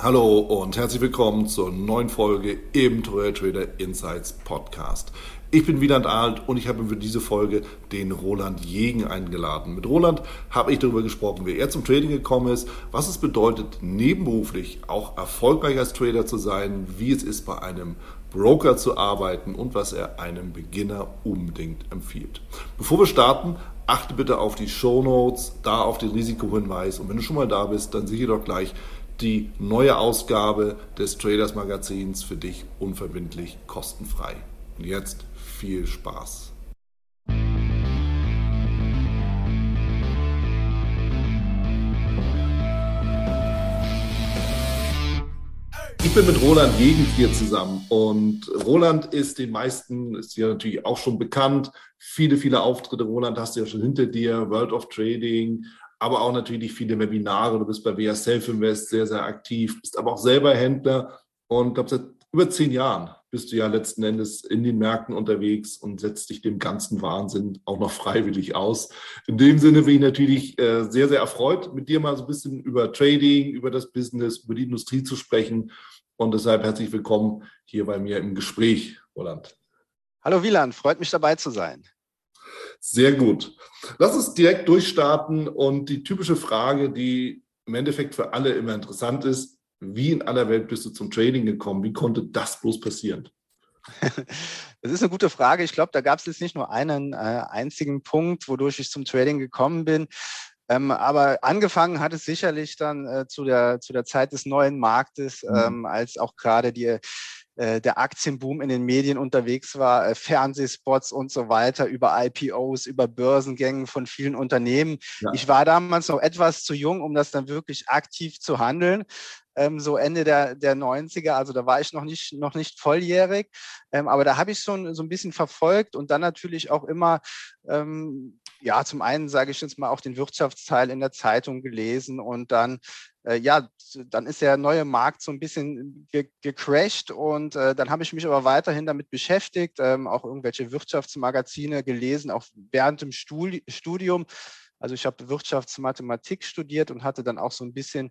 Hallo und herzlich willkommen zur neuen Folge im Treuer Trader Insights Podcast. Ich bin Wieland Alt und ich habe für diese Folge den Roland Jegen eingeladen. Mit Roland habe ich darüber gesprochen, wie er zum Trading gekommen ist, was es bedeutet, nebenberuflich auch erfolgreich als Trader zu sein, wie es ist, bei einem Broker zu arbeiten und was er einem Beginner unbedingt empfiehlt. Bevor wir starten, achte bitte auf die Show Notes, da auf den Risikohinweis und wenn du schon mal da bist, dann sieh doch gleich die neue Ausgabe des Traders Magazins für dich unverbindlich kostenfrei. Und jetzt viel Spaß. Ich bin mit Roland Jegen hier zusammen und Roland ist den meisten, ist ja natürlich auch schon bekannt, viele, viele Auftritte. Roland hast du ja schon hinter dir, World of Trading, aber auch natürlich viele Webinare. Du bist bei WA Self Invest sehr, sehr aktiv, bist aber auch selber Händler und glaube, seit über zehn Jahren bist du ja letzten Endes in den Märkten unterwegs und setzt dich dem ganzen Wahnsinn auch noch freiwillig aus. In dem Sinne bin ich natürlich äh, sehr, sehr erfreut, mit dir mal so ein bisschen über Trading, über das Business, über die Industrie zu sprechen. Und deshalb herzlich willkommen hier bei mir im Gespräch, Roland. Hallo Wieland, freut mich dabei zu sein. Sehr gut. Lass uns direkt durchstarten und die typische Frage, die im Endeffekt für alle immer interessant ist, wie in aller Welt bist du zum Trading gekommen? Wie konnte das bloß passieren? Das ist eine gute Frage. Ich glaube, da gab es jetzt nicht nur einen äh, einzigen Punkt, wodurch ich zum Trading gekommen bin. Ähm, aber angefangen hat es sicherlich dann äh, zu, der, zu der Zeit des neuen Marktes, mhm. ähm, als auch gerade die äh, der Aktienboom in den Medien unterwegs war, äh, Fernsehspots und so weiter, über IPOs, über Börsengängen von vielen Unternehmen. Ja. Ich war damals noch etwas zu jung, um das dann wirklich aktiv zu handeln. Ähm, so Ende der, der 90er, also da war ich noch nicht, noch nicht volljährig, ähm, aber da habe ich schon so ein bisschen verfolgt und dann natürlich auch immer ähm, ja, zum einen sage ich jetzt mal auch den Wirtschaftsteil in der Zeitung gelesen und dann äh, ja, dann ist der neue Markt so ein bisschen ge gecrashed und äh, dann habe ich mich aber weiterhin damit beschäftigt, ähm, auch irgendwelche Wirtschaftsmagazine gelesen, auch während dem Studi Studium. Also ich habe Wirtschaftsmathematik studiert und hatte dann auch so ein bisschen äh,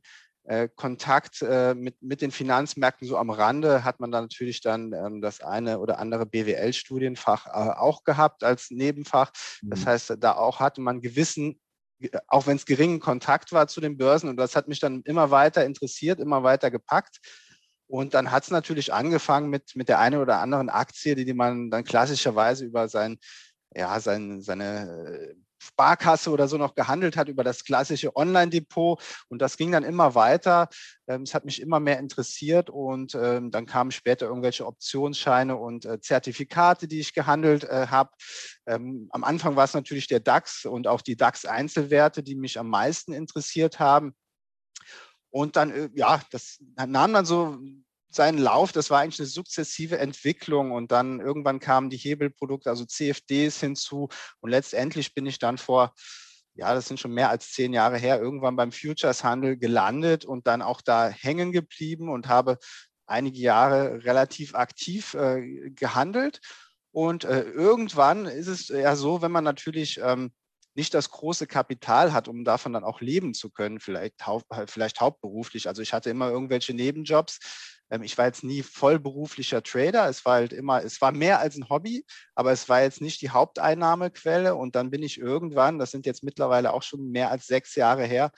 Kontakt äh, mit, mit den Finanzmärkten so am Rande hat man dann natürlich dann ähm, das eine oder andere BWL-Studienfach äh, auch gehabt als Nebenfach. Das mhm. heißt, da auch hatte man gewissen auch wenn es geringen Kontakt war zu den Börsen. Und das hat mich dann immer weiter interessiert, immer weiter gepackt. Und dann hat es natürlich angefangen mit, mit der einen oder anderen Aktie, die, die man dann klassischerweise über sein, ja, sein, seine Sparkasse oder so noch gehandelt hat über das klassische Online-Depot. Und das ging dann immer weiter. Ähm, es hat mich immer mehr interessiert und ähm, dann kamen später irgendwelche Optionsscheine und äh, Zertifikate, die ich gehandelt äh, habe. Ähm, am Anfang war es natürlich der DAX und auch die DAX-Einzelwerte, die mich am meisten interessiert haben. Und dann, äh, ja, das nahm dann so seinen Lauf. Das war eigentlich eine sukzessive Entwicklung und dann irgendwann kamen die Hebelprodukte, also CFDs hinzu und letztendlich bin ich dann vor ja, das sind schon mehr als zehn Jahre her, irgendwann beim Futures-Handel gelandet und dann auch da hängen geblieben und habe einige Jahre relativ aktiv äh, gehandelt. Und äh, irgendwann ist es ja so, wenn man natürlich ähm, nicht das große Kapital hat, um davon dann auch leben zu können, vielleicht, hau vielleicht hauptberuflich. Also ich hatte immer irgendwelche Nebenjobs, ich war jetzt nie vollberuflicher Trader. Es war halt immer, es war mehr als ein Hobby, aber es war jetzt nicht die Haupteinnahmequelle. Und dann bin ich irgendwann, das sind jetzt mittlerweile auch schon mehr als sechs Jahre her,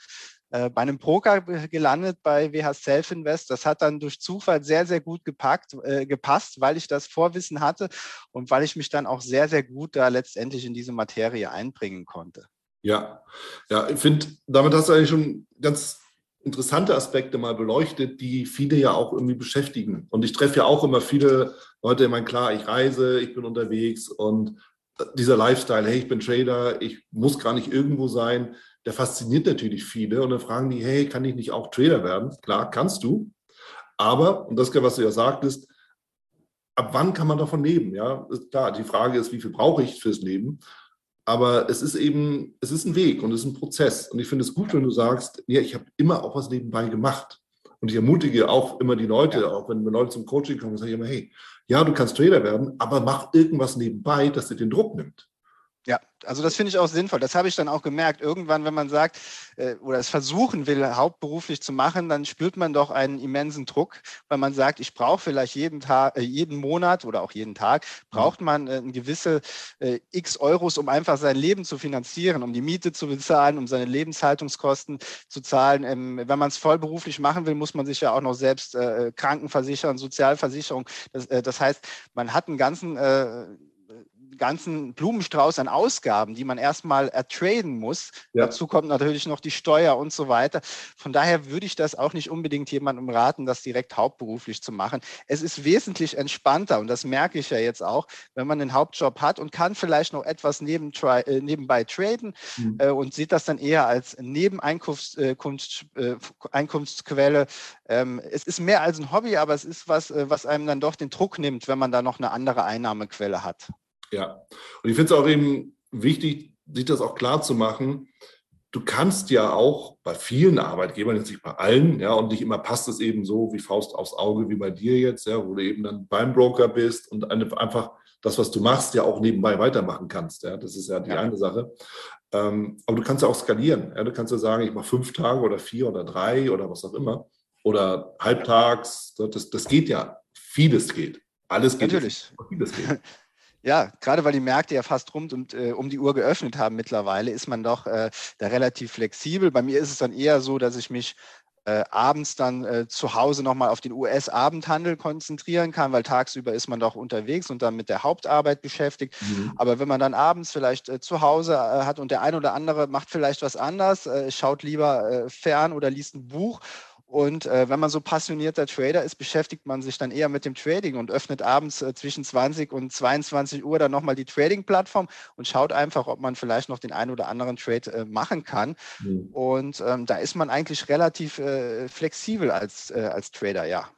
äh, bei einem Broker gelandet bei WH Self Invest. Das hat dann durch Zufall sehr, sehr gut gepackt, äh, gepasst, weil ich das Vorwissen hatte und weil ich mich dann auch sehr, sehr gut da letztendlich in diese Materie einbringen konnte. Ja, ja, ich finde, damit hast du eigentlich schon ganz interessante Aspekte mal beleuchtet, die viele ja auch irgendwie beschäftigen. Und ich treffe ja auch immer viele Leute, ich meine, klar, ich reise, ich bin unterwegs und dieser Lifestyle, hey, ich bin Trader, ich muss gar nicht irgendwo sein, der fasziniert natürlich viele. Und dann fragen die, hey, kann ich nicht auch Trader werden? Klar, kannst du. Aber, und das, was du ja sagtest, ab wann kann man davon leben? Ja, klar, die Frage ist, wie viel brauche ich fürs Leben? Aber es ist eben, es ist ein Weg und es ist ein Prozess. Und ich finde es gut, wenn du sagst, ja, ich habe immer auch was nebenbei gemacht. Und ich ermutige auch immer die Leute, auch wenn Leute zum Coaching kommen, sage ich immer, hey, ja, du kannst Trader werden, aber mach irgendwas nebenbei, dass dir den Druck nimmt. Ja, also das finde ich auch sinnvoll. Das habe ich dann auch gemerkt. Irgendwann, wenn man sagt äh, oder es versuchen will, hauptberuflich zu machen, dann spürt man doch einen immensen Druck, weil man sagt, ich brauche vielleicht jeden Tag, äh, jeden Monat oder auch jeden Tag, braucht man äh, gewisse äh, x Euros, um einfach sein Leben zu finanzieren, um die Miete zu bezahlen, um seine Lebenshaltungskosten zu zahlen. Ähm, wenn man es vollberuflich machen will, muss man sich ja auch noch selbst äh, Krankenversichern, Sozialversicherung. Das, äh, das heißt, man hat einen ganzen ganzen Blumenstrauß an Ausgaben, die man erstmal ertraden muss. Ja. Dazu kommt natürlich noch die Steuer und so weiter. Von daher würde ich das auch nicht unbedingt jemandem raten, das direkt hauptberuflich zu machen. Es ist wesentlich entspannter und das merke ich ja jetzt auch, wenn man einen Hauptjob hat und kann vielleicht noch etwas neben, äh, nebenbei traden mhm. äh, und sieht das dann eher als Nebeneinkunftsquelle. Äh, ähm, es ist mehr als ein Hobby, aber es ist was, äh, was einem dann doch den Druck nimmt, wenn man da noch eine andere Einnahmequelle hat. Ja, und ich finde es auch eben wichtig, sich das auch klar zu machen. Du kannst ja auch bei vielen Arbeitgebern, jetzt nicht bei allen, ja, und nicht immer passt es eben so wie Faust aufs Auge wie bei dir jetzt, ja, wo du eben dann beim Broker bist und einfach das, was du machst, ja auch nebenbei weitermachen kannst. Ja, das ist ja die ja. eine Sache. Ähm, aber du kannst ja auch skalieren. Ja, du kannst ja sagen, ich mache fünf Tage oder vier oder drei oder was auch immer. Oder halbtags. Das, das geht ja. Vieles geht. Alles geht. Natürlich. Vieles geht. Ja, gerade weil die Märkte ja fast rund und äh, um die Uhr geöffnet haben mittlerweile, ist man doch äh, da relativ flexibel. Bei mir ist es dann eher so, dass ich mich äh, abends dann äh, zu Hause nochmal auf den US-Abendhandel konzentrieren kann, weil tagsüber ist man doch unterwegs und dann mit der Hauptarbeit beschäftigt. Mhm. Aber wenn man dann abends vielleicht äh, zu Hause äh, hat und der ein oder andere macht vielleicht was anders, äh, schaut lieber äh, fern oder liest ein Buch und äh, wenn man so passionierter Trader ist, beschäftigt man sich dann eher mit dem Trading und öffnet abends äh, zwischen 20 und 22 Uhr dann nochmal die Trading-Plattform und schaut einfach, ob man vielleicht noch den einen oder anderen Trade äh, machen kann. Mhm. Und ähm, da ist man eigentlich relativ äh, flexibel als, äh, als Trader, ja.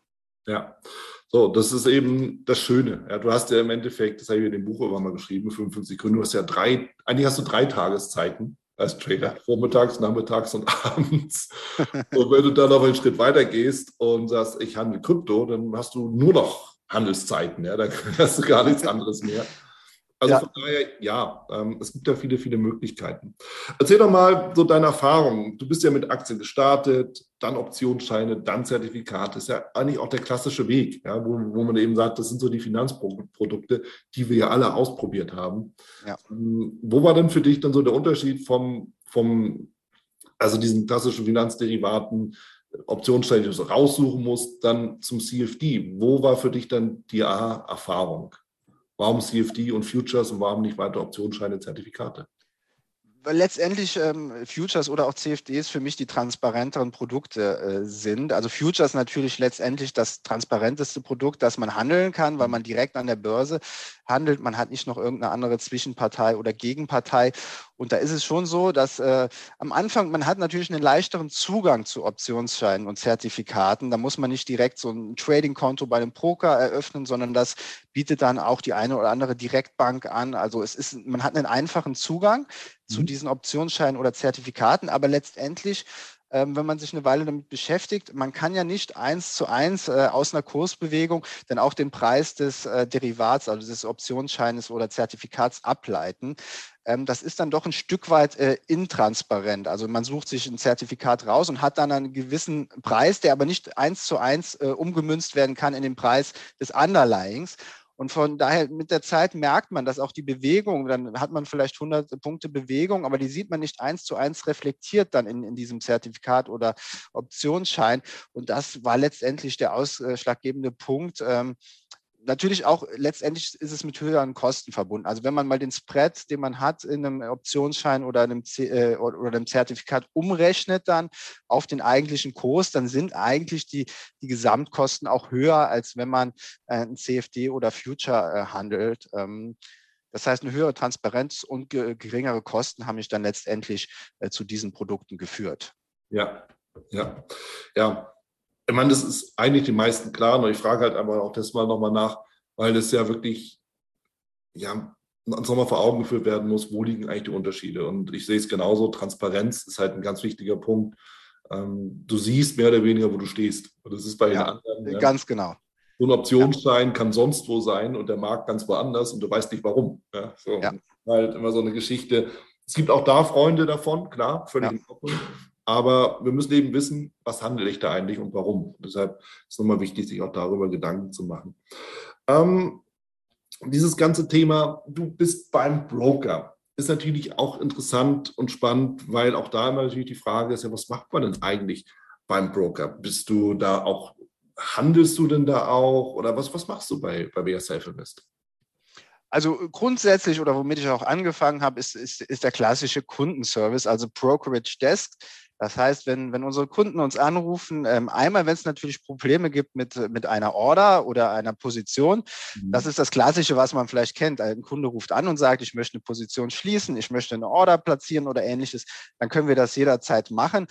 Ja, so, das ist eben das Schöne. Ja, du hast ja im Endeffekt, das habe ich in dem Buch immer mal geschrieben, 55 Gründe, du hast ja drei, eigentlich hast du drei Tageszeiten als Trader, vormittags, nachmittags und abends. und wenn du dann noch einen Schritt weiter gehst und sagst, ich handle Krypto, dann hast du nur noch Handelszeiten, ja, dann hast du gar nichts anderes mehr. Also ja. von daher, ja, ähm, es gibt ja viele, viele Möglichkeiten. Erzähl doch mal so deine Erfahrungen. Du bist ja mit Aktien gestartet, dann Optionsscheine, dann Zertifikate. Das ist ja eigentlich auch der klassische Weg, ja, wo, wo man eben sagt, das sind so die Finanzprodukte, die wir ja alle ausprobiert haben. Ja. Ähm, wo war denn für dich dann so der Unterschied vom, vom also diesen klassischen Finanzderivaten, Optionsscheine, die du raussuchen musst, dann zum CFD? Wo war für dich dann die Aha-Erfahrung? Warum CFD und Futures und warum nicht weiter Optionsscheine, Zertifikate? weil letztendlich ähm, Futures oder auch CFDs für mich die transparenteren Produkte äh, sind. Also Futures natürlich letztendlich das transparenteste Produkt, das man handeln kann, weil man direkt an der Börse handelt. Man hat nicht noch irgendeine andere Zwischenpartei oder Gegenpartei. Und da ist es schon so, dass äh, am Anfang, man hat natürlich einen leichteren Zugang zu Optionsscheinen und Zertifikaten. Da muss man nicht direkt so ein Trading-Konto bei einem Broker eröffnen, sondern das bietet dann auch die eine oder andere Direktbank an. Also es ist, man hat einen einfachen Zugang zu mhm. diesen Optionsscheinen oder Zertifikaten, aber letztendlich wenn man sich eine Weile damit beschäftigt. Man kann ja nicht eins zu eins äh, aus einer Kursbewegung dann auch den Preis des äh, Derivats, also des Optionsscheines oder Zertifikats ableiten. Ähm, das ist dann doch ein Stück weit äh, intransparent. Also man sucht sich ein Zertifikat raus und hat dann einen gewissen Preis, der aber nicht eins zu eins äh, umgemünzt werden kann in den Preis des Underlyings. Und von daher mit der Zeit merkt man, dass auch die Bewegung, dann hat man vielleicht 100 Punkte Bewegung, aber die sieht man nicht eins zu eins reflektiert dann in, in diesem Zertifikat oder Optionsschein. Und das war letztendlich der ausschlaggebende Punkt, ähm, natürlich auch letztendlich ist es mit höheren Kosten verbunden. Also wenn man mal den Spread, den man hat in einem Optionsschein oder einem, äh, oder einem Zertifikat umrechnet dann auf den eigentlichen Kurs, dann sind eigentlich die, die Gesamtkosten auch höher, als wenn man äh, ein CFD oder Future äh, handelt. Ähm, das heißt, eine höhere Transparenz und geringere Kosten haben mich dann letztendlich äh, zu diesen Produkten geführt. Ja, ja, ja. Ich meine, das ist eigentlich den meisten klar, nur ich frage halt aber auch das mal nochmal nach, weil das ja wirklich, ja, uns nochmal vor Augen geführt werden muss, wo liegen eigentlich die Unterschiede. Und ich sehe es genauso, Transparenz ist halt ein ganz wichtiger Punkt. Ähm, du siehst mehr oder weniger, wo du stehst. Und das ist bei ja, den anderen. Ja, ganz genau. So ein Optionsschein ja. kann sonst wo sein und der Markt ganz woanders und du weißt nicht warum. Ja, so. Halt immer so eine Geschichte. Es gibt auch da Freunde davon, klar, völlig ja. Aber wir müssen eben wissen, was handle ich da eigentlich und warum. Deshalb ist es nochmal wichtig, sich auch darüber Gedanken zu machen. Ähm, dieses ganze Thema, du bist beim Broker, ist natürlich auch interessant und spannend, weil auch da immer natürlich die Frage ist, ja, was macht man denn eigentlich beim Broker? Bist du da auch, handelst du denn da auch oder was, was machst du bei, bei BSF Invest? Also grundsätzlich oder womit ich auch angefangen habe, ist, ist, ist der klassische Kundenservice, also Brokerage Desk. Das heißt, wenn, wenn unsere Kunden uns anrufen, ähm, einmal, wenn es natürlich Probleme gibt mit, mit einer Order oder einer Position, mhm. das ist das Klassische, was man vielleicht kennt. Ein Kunde ruft an und sagt, ich möchte eine Position schließen, ich möchte eine Order platzieren oder ähnliches, dann können wir das jederzeit machen.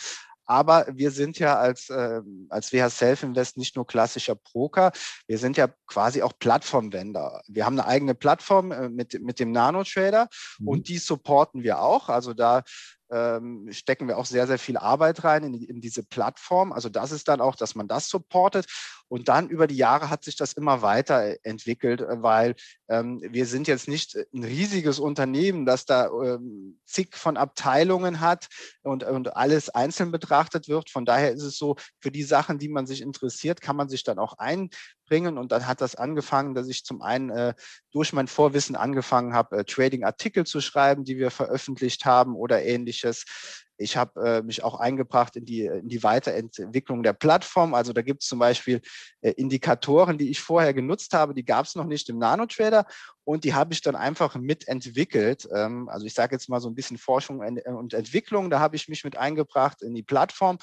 Aber wir sind ja als, äh, als WH Self Invest nicht nur klassischer Broker, wir sind ja quasi auch Plattformvender. Wir haben eine eigene Plattform äh, mit, mit dem Nano Trader mhm. und die supporten wir auch. Also da ähm, stecken wir auch sehr, sehr viel Arbeit rein in, in, diese Plattform. Also das ist dann auch, dass man das supportet. Und dann über die Jahre hat sich das immer weiterentwickelt, äh, weil ähm, wir sind jetzt nicht ein riesiges Unternehmen, das da ähm, zig von Abteilungen hat und, und alles einzeln betrachtet wird. Von daher ist es so, für die Sachen, die man sich interessiert, kann man sich dann auch ein, bringen. Und dann hat das angefangen, dass ich zum einen äh, durch mein Vorwissen angefangen habe, äh, Trading-Artikel zu schreiben, die wir veröffentlicht haben oder ähnliches. Ich habe äh, mich auch eingebracht in die, in die Weiterentwicklung der Plattform. Also da gibt es zum Beispiel äh, Indikatoren, die ich vorher genutzt habe, die gab es noch nicht im Nano-Trader und die habe ich dann einfach mitentwickelt. Ähm, also ich sage jetzt mal so ein bisschen Forschung und Entwicklung, da habe ich mich mit eingebracht in die Plattform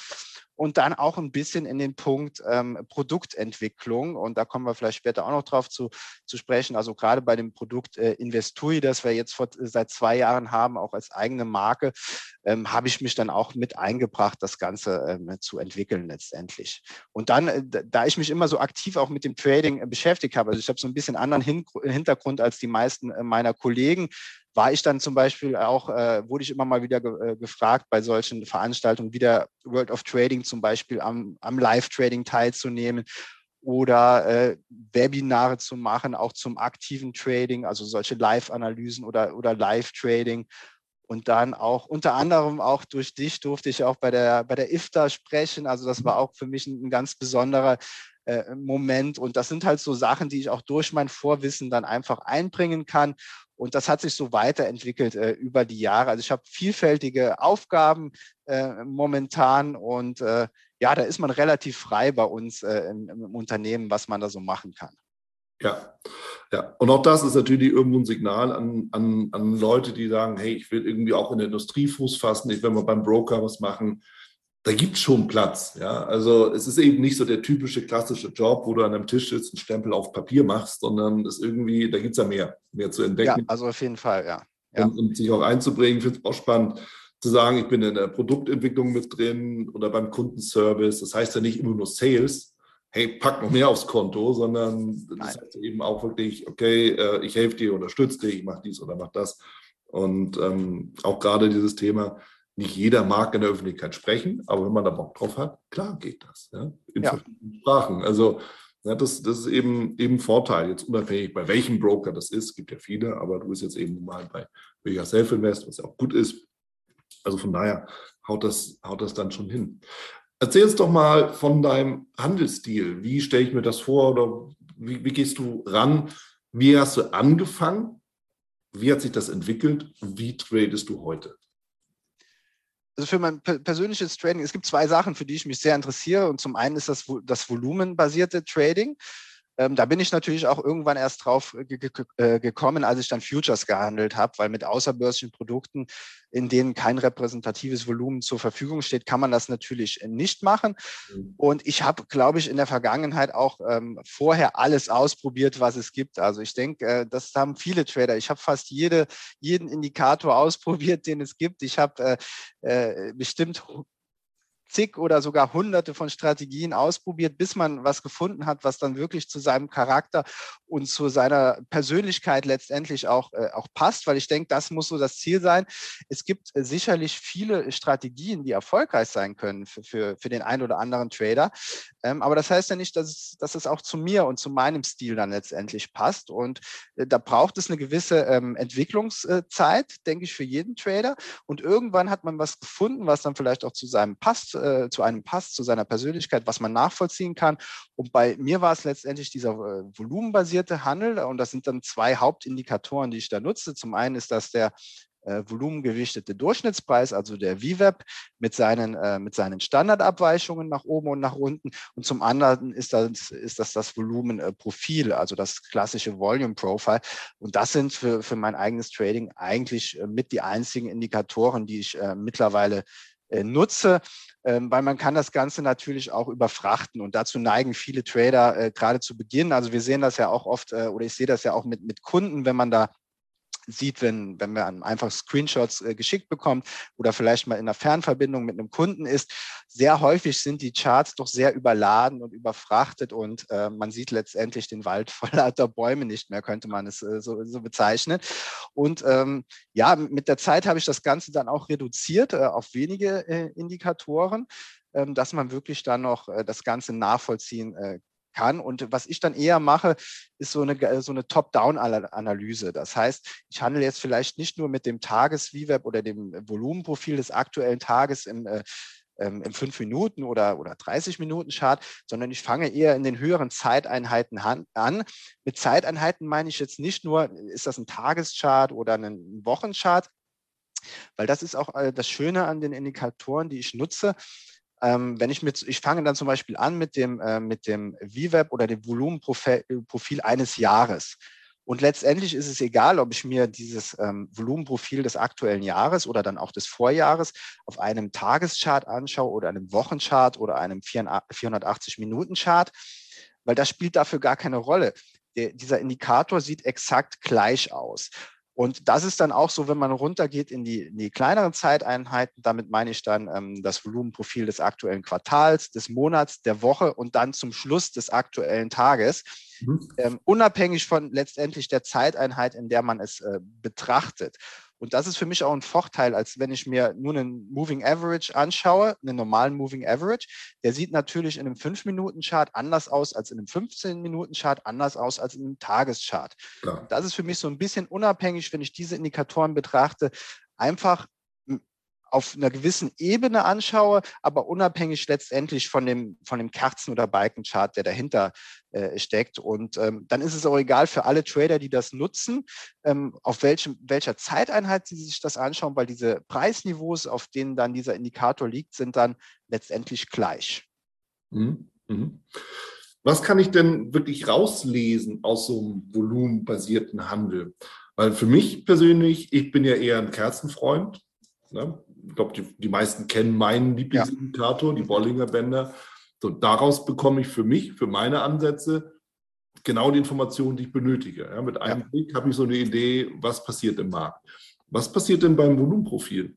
und dann auch ein bisschen in den Punkt ähm, Produktentwicklung. Und da kommen wir vielleicht später auch noch drauf zu, zu sprechen. Also gerade bei dem Produkt äh, Investui, das wir jetzt vor, seit zwei Jahren haben, auch als eigene Marke, ähm, habe ich mich dann auch mit eingebracht, das Ganze ähm, zu entwickeln letztendlich. Und dann, äh, da ich mich immer so aktiv auch mit dem Trading äh, beschäftigt habe, also ich habe so ein bisschen anderen Hin Hintergrund als die meisten äh, meiner Kollegen, war ich dann zum Beispiel auch, äh, wurde ich immer mal wieder ge gefragt, bei solchen Veranstaltungen wie der World of Trading zum Beispiel am, am Live-Trading teilzunehmen oder äh, Webinare zu machen, auch zum aktiven Trading, also solche Live-Analysen oder, oder Live-Trading. Und dann auch unter anderem auch durch dich durfte ich auch bei der, bei der IFTA sprechen. Also das war auch für mich ein, ein ganz besonderer äh, Moment. Und das sind halt so Sachen, die ich auch durch mein Vorwissen dann einfach einbringen kann. Und das hat sich so weiterentwickelt äh, über die Jahre. Also ich habe vielfältige Aufgaben äh, momentan und äh, ja, da ist man relativ frei bei uns äh, im, im, Unternehmen, was man da so machen kann. Ja, ja. Und auch das ist natürlich irgendwo ein Signal an, an, an Leute, die sagen, hey, ich will irgendwie auch in der Industrie Fuß fassen, ich will mal beim Broker was machen da gibt es schon Platz. Ja? Also es ist eben nicht so der typische klassische Job, wo du an einem Tisch sitzt, einen Stempel auf Papier machst, sondern es irgendwie, da gibt es ja mehr, mehr zu entdecken. Ja, also auf jeden Fall, ja. ja. Und, und sich auch einzubringen, finde ich auch spannend zu sagen, ich bin in der Produktentwicklung mit drin oder beim Kundenservice. Das heißt ja nicht immer nur Sales, hey, pack noch mehr aufs Konto, sondern das Nein. heißt eben auch wirklich, okay, äh, ich helfe dir, unterstütze dich, ich mache dies oder mach das. Und ähm, auch gerade dieses Thema, nicht jeder mag in der Öffentlichkeit sprechen, aber wenn man da Bock drauf hat, klar geht das. Ja? In ja. verschiedenen Sprachen. Also ja, das, das ist eben, eben Vorteil, jetzt unabhängig bei welchem Broker das ist, gibt ja viele, aber du bist jetzt eben mal bei Vega Self Invest, was ja auch gut ist. Also von daher haut das, haut das dann schon hin. Erzähl uns doch mal von deinem Handelsstil. Wie stelle ich mir das vor oder wie, wie gehst du ran? Wie hast du angefangen? Wie hat sich das entwickelt? Wie tradest du heute? also für mein persönliches Trading, es gibt zwei Sachen, für die ich mich sehr interessiere. Und zum einen ist das das volumenbasierte Trading. Ähm, da bin ich natürlich auch irgendwann erst drauf ge ge äh, gekommen, als ich dann Futures gehandelt habe, weil mit außerbörslichen Produkten, in denen kein repräsentatives Volumen zur Verfügung steht, kann man das natürlich nicht machen. Mhm. Und ich habe, glaube ich, in der Vergangenheit auch ähm, vorher alles ausprobiert, was es gibt. Also ich denke, äh, das haben viele Trader. Ich habe fast jede, jeden Indikator ausprobiert, den es gibt. Ich habe äh, äh bestimmt zig oder sogar hunderte von Strategien ausprobiert, bis man was gefunden hat, was dann wirklich zu seinem Charakter und zu seiner Persönlichkeit letztendlich auch, äh, auch passt, weil ich denke, das muss so das Ziel sein. Es gibt äh, sicherlich viele Strategien, die erfolgreich sein können für, für, für den einen oder anderen Trader. Ähm, aber das heißt ja nicht, dass es, dass es auch zu mir und zu meinem Stil dann letztendlich passt. Und äh, da braucht es eine gewisse ähm, Entwicklungszeit, denke ich, für jeden Trader. Und irgendwann hat man was gefunden, was dann vielleicht auch zu seinem passt, äh, zu einem passt, zu seiner Persönlichkeit, was man nachvollziehen kann. Und bei mir war es letztendlich dieser äh, volumenbasierte Handel. Und das sind dann zwei Hauptindikatoren, die ich da nutze. Zum einen ist das der äh, volumengewichtete Durchschnittspreis, also der VWAP mit seinen, äh, mit seinen Standardabweichungen nach oben und nach unten. Und zum anderen ist das ist das, das Volumenprofil, also das klassische Volume Profile. Und das sind für, für mein eigenes Trading eigentlich äh, mit die einzigen Indikatoren, die ich äh, mittlerweile nutze, ähm, weil man kann das Ganze natürlich auch überfrachten und dazu neigen viele Trader äh, gerade zu Beginn. Also wir sehen das ja auch oft äh, oder ich sehe das ja auch mit, mit Kunden, wenn man da sieht, wenn, wenn man einfach Screenshots äh, geschickt bekommt oder vielleicht mal in einer Fernverbindung mit einem Kunden ist. Sehr häufig sind die Charts doch sehr überladen und überfrachtet und äh, man sieht letztendlich den Wald vor lauter Bäume nicht mehr, könnte man es äh, so, so bezeichnen. Und ähm, ja, mit der Zeit habe ich das Ganze dann auch reduziert äh, auf wenige äh, Indikatoren ähm, dass man wirklich dann noch das Ganze nachvollziehen kann. Und was ich dann eher mache, ist so eine, so eine Top-Down-Analyse. Das heißt, ich handle jetzt vielleicht nicht nur mit dem Tages-VWAP oder dem Volumenprofil des aktuellen Tages im äh, ähm, im 5 Minuten oder, oder 30 Minuten Chart, sondern ich fange eher in den höheren Zeiteinheiten an. Mit Zeiteinheiten meine ich jetzt nicht nur, ist das ein Tageschart oder ein Wochenchart, weil das ist auch äh, das Schöne an den Indikatoren, die ich nutze. Ähm, wenn ich mit, ich fange dann zum Beispiel an mit dem, äh, mit dem VWAP oder dem Volumenprofil eines Jahres. Und letztendlich ist es egal, ob ich mir dieses ähm, Volumenprofil des aktuellen Jahres oder dann auch des Vorjahres auf einem Tageschart anschaue oder einem Wochenchart oder einem 480-Minuten-Chart, weil das spielt dafür gar keine Rolle. Der, dieser Indikator sieht exakt gleich aus. Und das ist dann auch so, wenn man runtergeht in die, in die kleineren Zeiteinheiten, damit meine ich dann ähm, das Volumenprofil des aktuellen Quartals, des Monats, der Woche und dann zum Schluss des aktuellen Tages, mhm. ähm, unabhängig von letztendlich der Zeiteinheit, in der man es äh, betrachtet. Und das ist für mich auch ein Vorteil, als wenn ich mir nur einen Moving Average anschaue, einen normalen Moving Average. Der sieht natürlich in einem 5-Minuten-Chart anders aus als in einem 15-Minuten-Chart, anders aus als in einem Tageschart. Klar. Das ist für mich so ein bisschen unabhängig, wenn ich diese Indikatoren betrachte, einfach auf einer gewissen Ebene anschaue, aber unabhängig letztendlich von dem, von dem Kerzen- oder Balkenchart, der dahinter äh, steckt. Und ähm, dann ist es auch egal für alle Trader, die das nutzen, ähm, auf welchem, welcher Zeiteinheit sie sich das anschauen, weil diese Preisniveaus, auf denen dann dieser Indikator liegt, sind dann letztendlich gleich. Mhm. Mhm. Was kann ich denn wirklich rauslesen aus so einem volumenbasierten Handel? Weil für mich persönlich, ich bin ja eher ein Kerzenfreund. Ne? Ich glaube, die, die meisten kennen meinen Lieblingsindikator, ja. die Bollinger Bänder. So, daraus bekomme ich für mich, für meine Ansätze, genau die Informationen, die ich benötige. Ja, mit einem ja. Blick habe ich so eine Idee, was passiert im Markt. Was passiert denn beim Volumenprofil?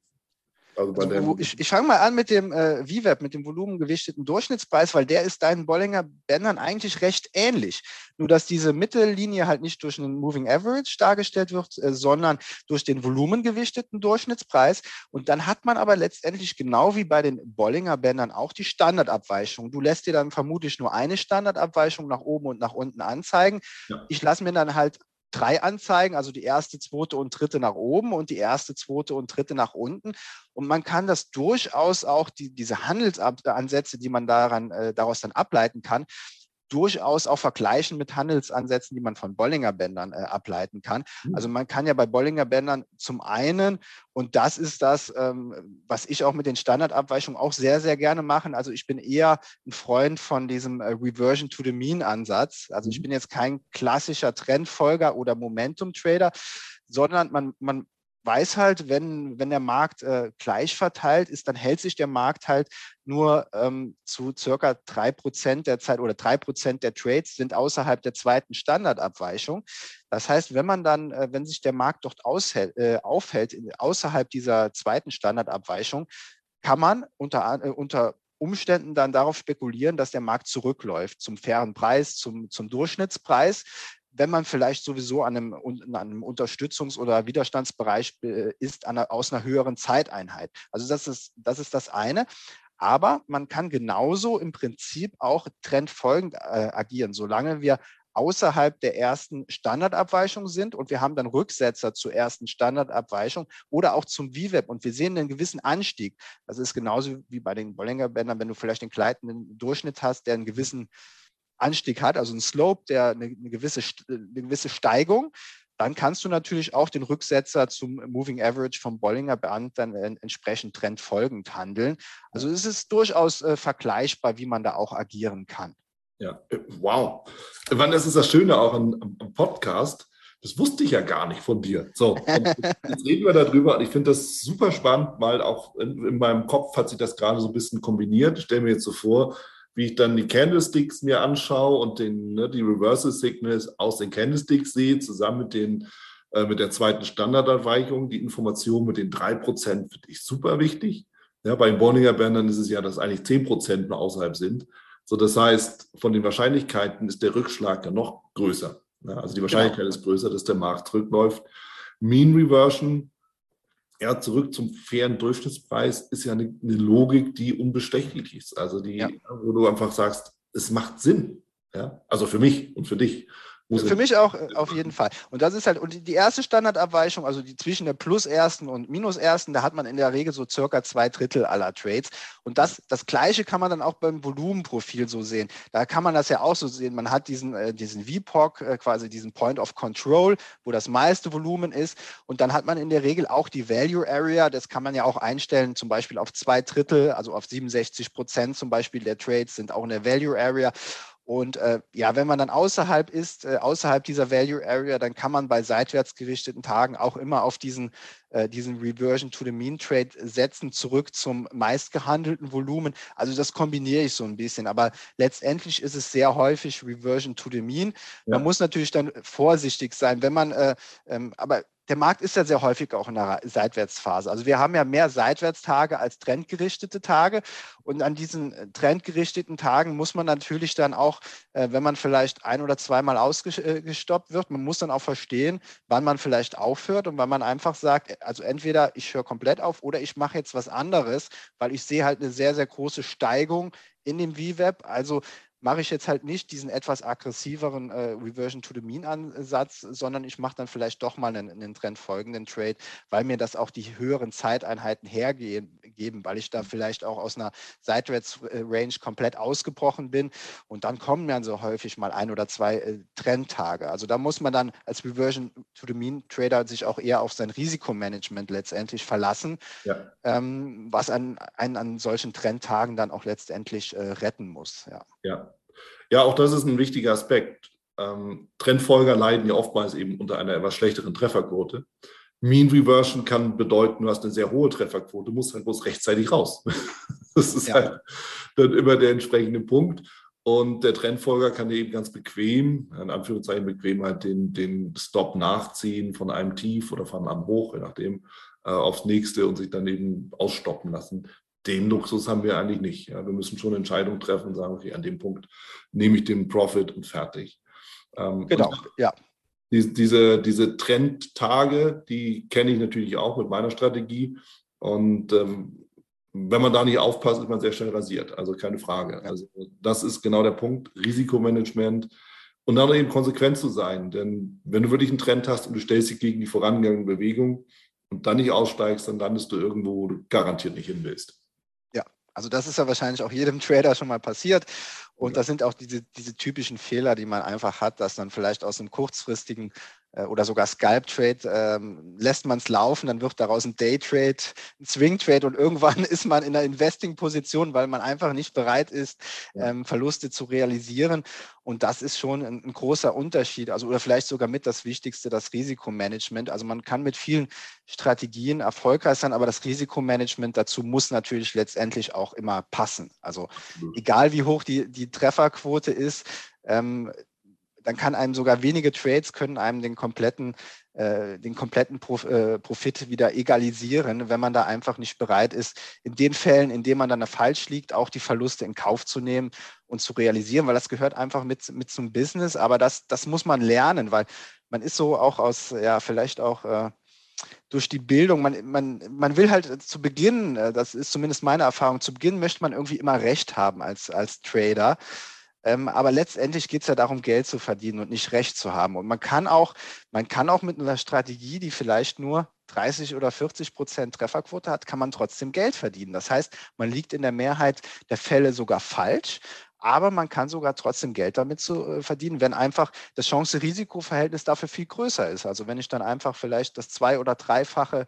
Also also, ich, ich fange mal an mit dem äh, VWAP, mit dem volumengewichteten Durchschnittspreis, weil der ist deinen Bollinger Bändern eigentlich recht ähnlich. Nur, dass diese Mittellinie halt nicht durch einen Moving Average dargestellt wird, äh, sondern durch den volumengewichteten Durchschnittspreis. Und dann hat man aber letztendlich genau wie bei den Bollinger Bändern auch die Standardabweichung. Du lässt dir dann vermutlich nur eine Standardabweichung nach oben und nach unten anzeigen. Ja. Ich lasse mir dann halt drei Anzeigen, also die erste, zweite und dritte nach oben und die erste, zweite und dritte nach unten. Und man kann das durchaus auch, die, diese Handelsansätze, die man daran, äh, daraus dann ableiten kann, durchaus auch vergleichen mit Handelsansätzen, die man von Bollinger Bändern äh, ableiten kann. Mhm. Also man kann ja bei Bollinger Bändern zum einen, und das ist das, ähm, was ich auch mit den Standardabweichungen auch sehr, sehr gerne mache. Also ich bin eher ein Freund von diesem äh, Reversion to the Mean Ansatz. Also ich mhm. bin jetzt kein klassischer Trendfolger oder Momentum Trader, sondern man, man weiß halt, wenn, wenn der Markt äh, gleich verteilt ist, dann hält sich der Markt halt nur ähm, zu circa drei Prozent der Zeit oder drei Prozent der Trades sind außerhalb der zweiten Standardabweichung. Das heißt, wenn man dann, äh, wenn sich der Markt dort aushält, äh, aufhält in, außerhalb dieser zweiten Standardabweichung, kann man unter, äh, unter Umständen dann darauf spekulieren, dass der Markt zurückläuft zum fairen Preis, zum, zum Durchschnittspreis wenn man vielleicht sowieso an einem, an einem Unterstützungs- oder Widerstandsbereich äh, ist, einer, aus einer höheren Zeiteinheit. Also das ist, das ist das eine. Aber man kann genauso im Prinzip auch trendfolgend äh, agieren, solange wir außerhalb der ersten Standardabweichung sind und wir haben dann Rücksetzer zur ersten Standardabweichung oder auch zum VWAP und wir sehen einen gewissen Anstieg. Das ist genauso wie bei den Bollinger Bändern, wenn du vielleicht den gleitenden Durchschnitt hast, der einen gewissen Anstieg hat, also einen Slope, der eine, eine, gewisse, eine gewisse Steigung, dann kannst du natürlich auch den Rücksetzer zum Moving Average vom Bollinger Band dann entsprechend trendfolgend handeln. Also es ist durchaus äh, vergleichbar, wie man da auch agieren kann. Ja, äh, wow. Wann ist es das Schöne auch am, am Podcast? Das wusste ich ja gar nicht von dir. So, jetzt reden wir darüber und ich finde das super spannend, mal auch in, in, meinem Kopf hat sich das gerade so ein bisschen kombiniert. Ich stelle mir jetzt so vor, wie ich dann die Candlesticks mir anschaue und den, ne, die Reversal Signals aus den Candlesticks sehe, zusammen mit den äh, mit der zweiten Standardabweichung, die Information mit den drei Prozent finde ich super wichtig. Ja, bei den Bollinger Bändern ist es ja, dass eigentlich zehn Prozent nur außerhalb sind. So, das heißt, von den Wahrscheinlichkeiten ist der Rückschlag ja noch größer. Ja, also die Wahrscheinlichkeit genau. ist größer, dass der Markt zurückläuft. Mean Reversion, ja, zurück zum fairen Durchschnittspreis, ist ja eine, eine Logik, die unbestechlich ist. Also die, ja. wo du einfach sagst, es macht Sinn. Ja, also für mich und für dich. Für mich auch äh, auf jeden Fall. Und das ist halt, und die erste Standardabweichung, also die zwischen der plus ersten und minus ersten, da hat man in der Regel so circa zwei Drittel aller Trades. Und das, das Gleiche kann man dann auch beim Volumenprofil so sehen. Da kann man das ja auch so sehen. Man hat diesen, äh, diesen VPOC, äh, quasi diesen Point of Control, wo das meiste Volumen ist. Und dann hat man in der Regel auch die Value Area. Das kann man ja auch einstellen, zum Beispiel auf zwei Drittel, also auf 67 Prozent zum Beispiel der Trades sind auch in der Value Area. Und äh, ja, wenn man dann außerhalb ist, äh, außerhalb dieser Value Area, dann kann man bei seitwärts gerichteten Tagen auch immer auf diesen, äh, diesen Reversion to the Mean Trade setzen, zurück zum meistgehandelten Volumen. Also das kombiniere ich so ein bisschen. Aber letztendlich ist es sehr häufig Reversion to the Mean. Man ja. muss natürlich dann vorsichtig sein, wenn man, äh, ähm, aber der Markt ist ja sehr häufig auch in einer Seitwärtsphase. Also wir haben ja mehr Seitwärtstage als trendgerichtete Tage. Und an diesen äh, trendgerichteten Tagen muss man natürlich dann auch, äh, wenn man vielleicht ein oder zweimal ausgestoppt wird, man muss dann auch verstehen, wann man vielleicht aufhört und wann man einfach sagt, äh, also entweder ich höre komplett auf oder ich mache jetzt was anderes, weil ich sehe halt eine sehr, sehr große Steigung in dem VWAP. Also mache ich jetzt halt nicht diesen etwas aggressiveren äh, Reversion to the Mean Ansatz, sondern ich mache dann vielleicht doch mal einen, einen trendfolgenden Trade, weil mir das auch die höheren Zeiteinheiten hergeben, weil ich da vielleicht auch aus einer Seitwärts-Range komplett ausgebrochen bin und dann kommen dann so häufig mal ein oder zwei äh, Trendtage. Also da muss man dann als Reversion to the Mean Trader sich auch eher auf sein Risikomanagement letztendlich verlassen, ja. ähm, was einen, einen an solchen Trendtagen dann auch letztendlich äh, retten muss. Ja. ja. Ja, auch das ist ein wichtiger Aspekt. Ähm, Trendfolger leiden ja oftmals eben unter einer etwas schlechteren Trefferquote. Mean Reversion kann bedeuten, du hast eine sehr hohe Trefferquote, musst halt bloß rechtzeitig raus. das ist ja. halt dann immer der entsprechende Punkt. Und der Trendfolger kann eben ganz bequem, in Anführungszeichen bequem halt den, den Stop nachziehen von einem Tief oder von einem Hoch, je nachdem, äh, aufs nächste und sich dann eben ausstoppen lassen den Luxus haben wir eigentlich nicht. Ja, wir müssen schon Entscheidungen treffen und sagen, okay, an dem Punkt nehme ich den Profit und fertig. Ähm, genau, und ja. Die, diese, diese Trendtage, die kenne ich natürlich auch mit meiner Strategie. Und ähm, wenn man da nicht aufpasst, ist man sehr schnell rasiert. Also keine Frage. Also das ist genau der Punkt. Risikomanagement und dann eben konsequent zu sein. Denn wenn du wirklich einen Trend hast und du stellst dich gegen die vorangegangene Bewegung und dann nicht aussteigst, dann landest du irgendwo, wo du garantiert nicht hin willst. Also das ist ja wahrscheinlich auch jedem Trader schon mal passiert. Und das sind auch diese, diese typischen Fehler, die man einfach hat, dass dann vielleicht aus einem kurzfristigen äh, oder sogar Scalp-Trade ähm, lässt man es laufen, dann wird daraus ein Day-Trade, ein Swing-Trade und irgendwann ist man in einer Investing-Position, weil man einfach nicht bereit ist, ähm, Verluste zu realisieren. Und das ist schon ein, ein, großer Unterschied, also oder vielleicht sogar mit das Wichtigste, das Risikomanagement. Also man kann mit vielen Strategien erfolgreich sein, aber das Risikomanagement dazu muss natürlich letztendlich auch immer passen. Also egal wie hoch die, die Trefferquote ist, ähm, dann kann einem sogar wenige Trades können einem den kompletten, äh, den kompletten Prof, äh, Profit wieder egalisieren, wenn man da einfach nicht bereit ist, in den Fällen, in denen man dann falsch liegt, auch die Verluste in Kauf zu nehmen und zu realisieren, weil das gehört einfach mit, mit zum Business. Aber das, das muss man lernen, weil man ist so auch aus, ja, vielleicht auch äh, durch die Bildung, man, man, man will halt zu Beginn, äh, das ist zumindest meine Erfahrung, zu Beginn möchte man irgendwie immer Recht haben als, als Trader. Ähm, aber letztendlich geht es ja darum, Geld zu verdienen und nicht Recht zu haben. Und man kann auch, man kann auch mit einer Strategie, die vielleicht nur 30 oder 40 Prozent Trefferquote hat, kann man trotzdem Geld verdienen. Das heißt, man liegt in der Mehrheit der Fälle sogar falsch, aber man kann sogar trotzdem Geld damit zu, äh, verdienen, wenn einfach das Chance-Risiko-Verhältnis dafür viel größer ist. Also wenn ich dann einfach vielleicht das zwei- oder dreifache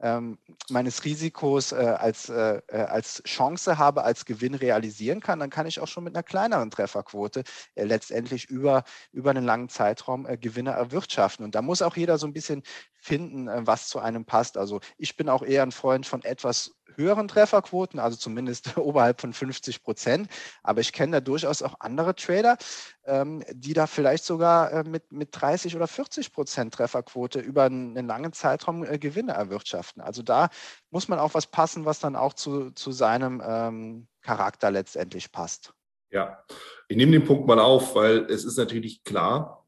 ähm, meines Risikos äh, als, äh, äh, als Chance habe, als Gewinn realisieren kann, dann kann ich auch schon mit einer kleineren Trefferquote äh, letztendlich über, über einen langen Zeitraum Gewinne erwirtschaften. Und da muss auch jeder so ein bisschen finden, was zu einem passt. Also ich bin auch eher ein Freund von etwas höheren Trefferquoten, also zumindest oberhalb von 50 Prozent. Aber ich kenne da durchaus auch andere Trader, ähm, die da vielleicht sogar äh, mit, mit 30 oder 40 Prozent Trefferquote über einen, langen Zeitraum äh, Gewinne erwirtschaften. Also da muss man auch was passen, was dann auch zu, zu seinem ähm, Charakter letztendlich passt. Ja, ich nehme den Punkt mal auf, weil es ist natürlich klar,